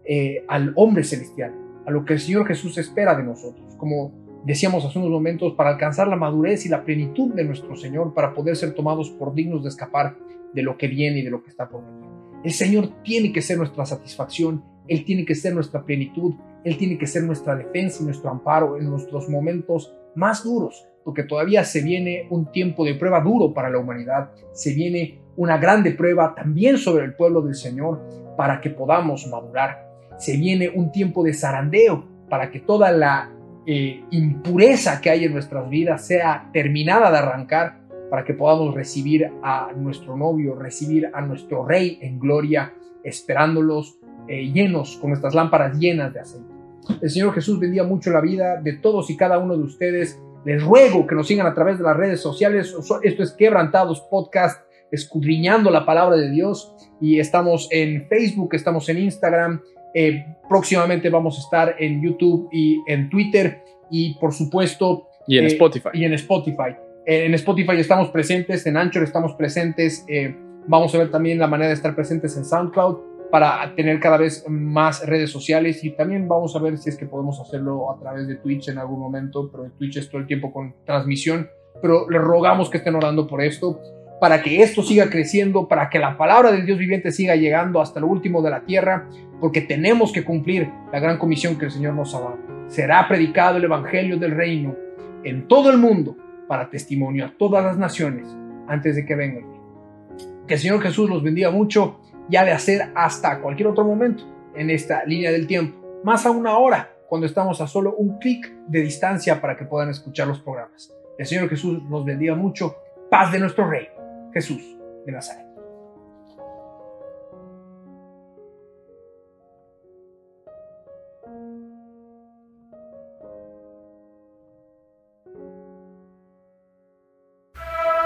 eh, al hombre celestial, a lo que el Señor Jesús espera de nosotros. Como decíamos hace unos momentos, para alcanzar la madurez y la plenitud de nuestro Señor, para poder ser tomados por dignos de escapar de lo que viene y de lo que está por venir. El Señor tiene que ser nuestra satisfacción, Él tiene que ser nuestra plenitud, Él tiene que ser nuestra defensa y nuestro amparo en nuestros momentos más duros, porque todavía se viene un tiempo de prueba duro para la humanidad, se viene una grande prueba también sobre el pueblo del Señor para que podamos madurar, se viene un tiempo de zarandeo para que toda la eh, impureza que hay en nuestras vidas sea terminada de arrancar para que podamos recibir a nuestro novio, recibir a nuestro rey en gloria, esperándolos eh, llenos, con nuestras lámparas llenas de aceite. El Señor Jesús bendiga mucho la vida de todos y cada uno de ustedes. Les ruego que nos sigan a través de las redes sociales. Esto es Quebrantados Podcast, escudriñando la palabra de Dios. Y estamos en Facebook, estamos en Instagram, eh, próximamente vamos a estar en YouTube y en Twitter y por supuesto... Y en eh, Spotify. Y en Spotify. Eh, en Spotify estamos presentes, en Anchor estamos presentes. Eh, vamos a ver también la manera de estar presentes en SoundCloud para tener cada vez más redes sociales y también vamos a ver si es que podemos hacerlo a través de Twitch en algún momento, pero Twitch es todo el tiempo con transmisión, pero les rogamos que estén orando por esto para que esto siga creciendo, para que la palabra del Dios viviente siga llegando hasta lo último de la tierra, porque tenemos que cumplir la gran comisión que el Señor nos ha dado. Será predicado el Evangelio del Reino en todo el mundo para testimonio a todas las naciones antes de que venga Que el Señor Jesús los bendiga mucho y ha de hacer hasta cualquier otro momento en esta línea del tiempo, más a una hora, cuando estamos a solo un clic de distancia para que puedan escuchar los programas. El Señor Jesús nos bendiga mucho. Paz de nuestro Rey. Jesús de Nazaret.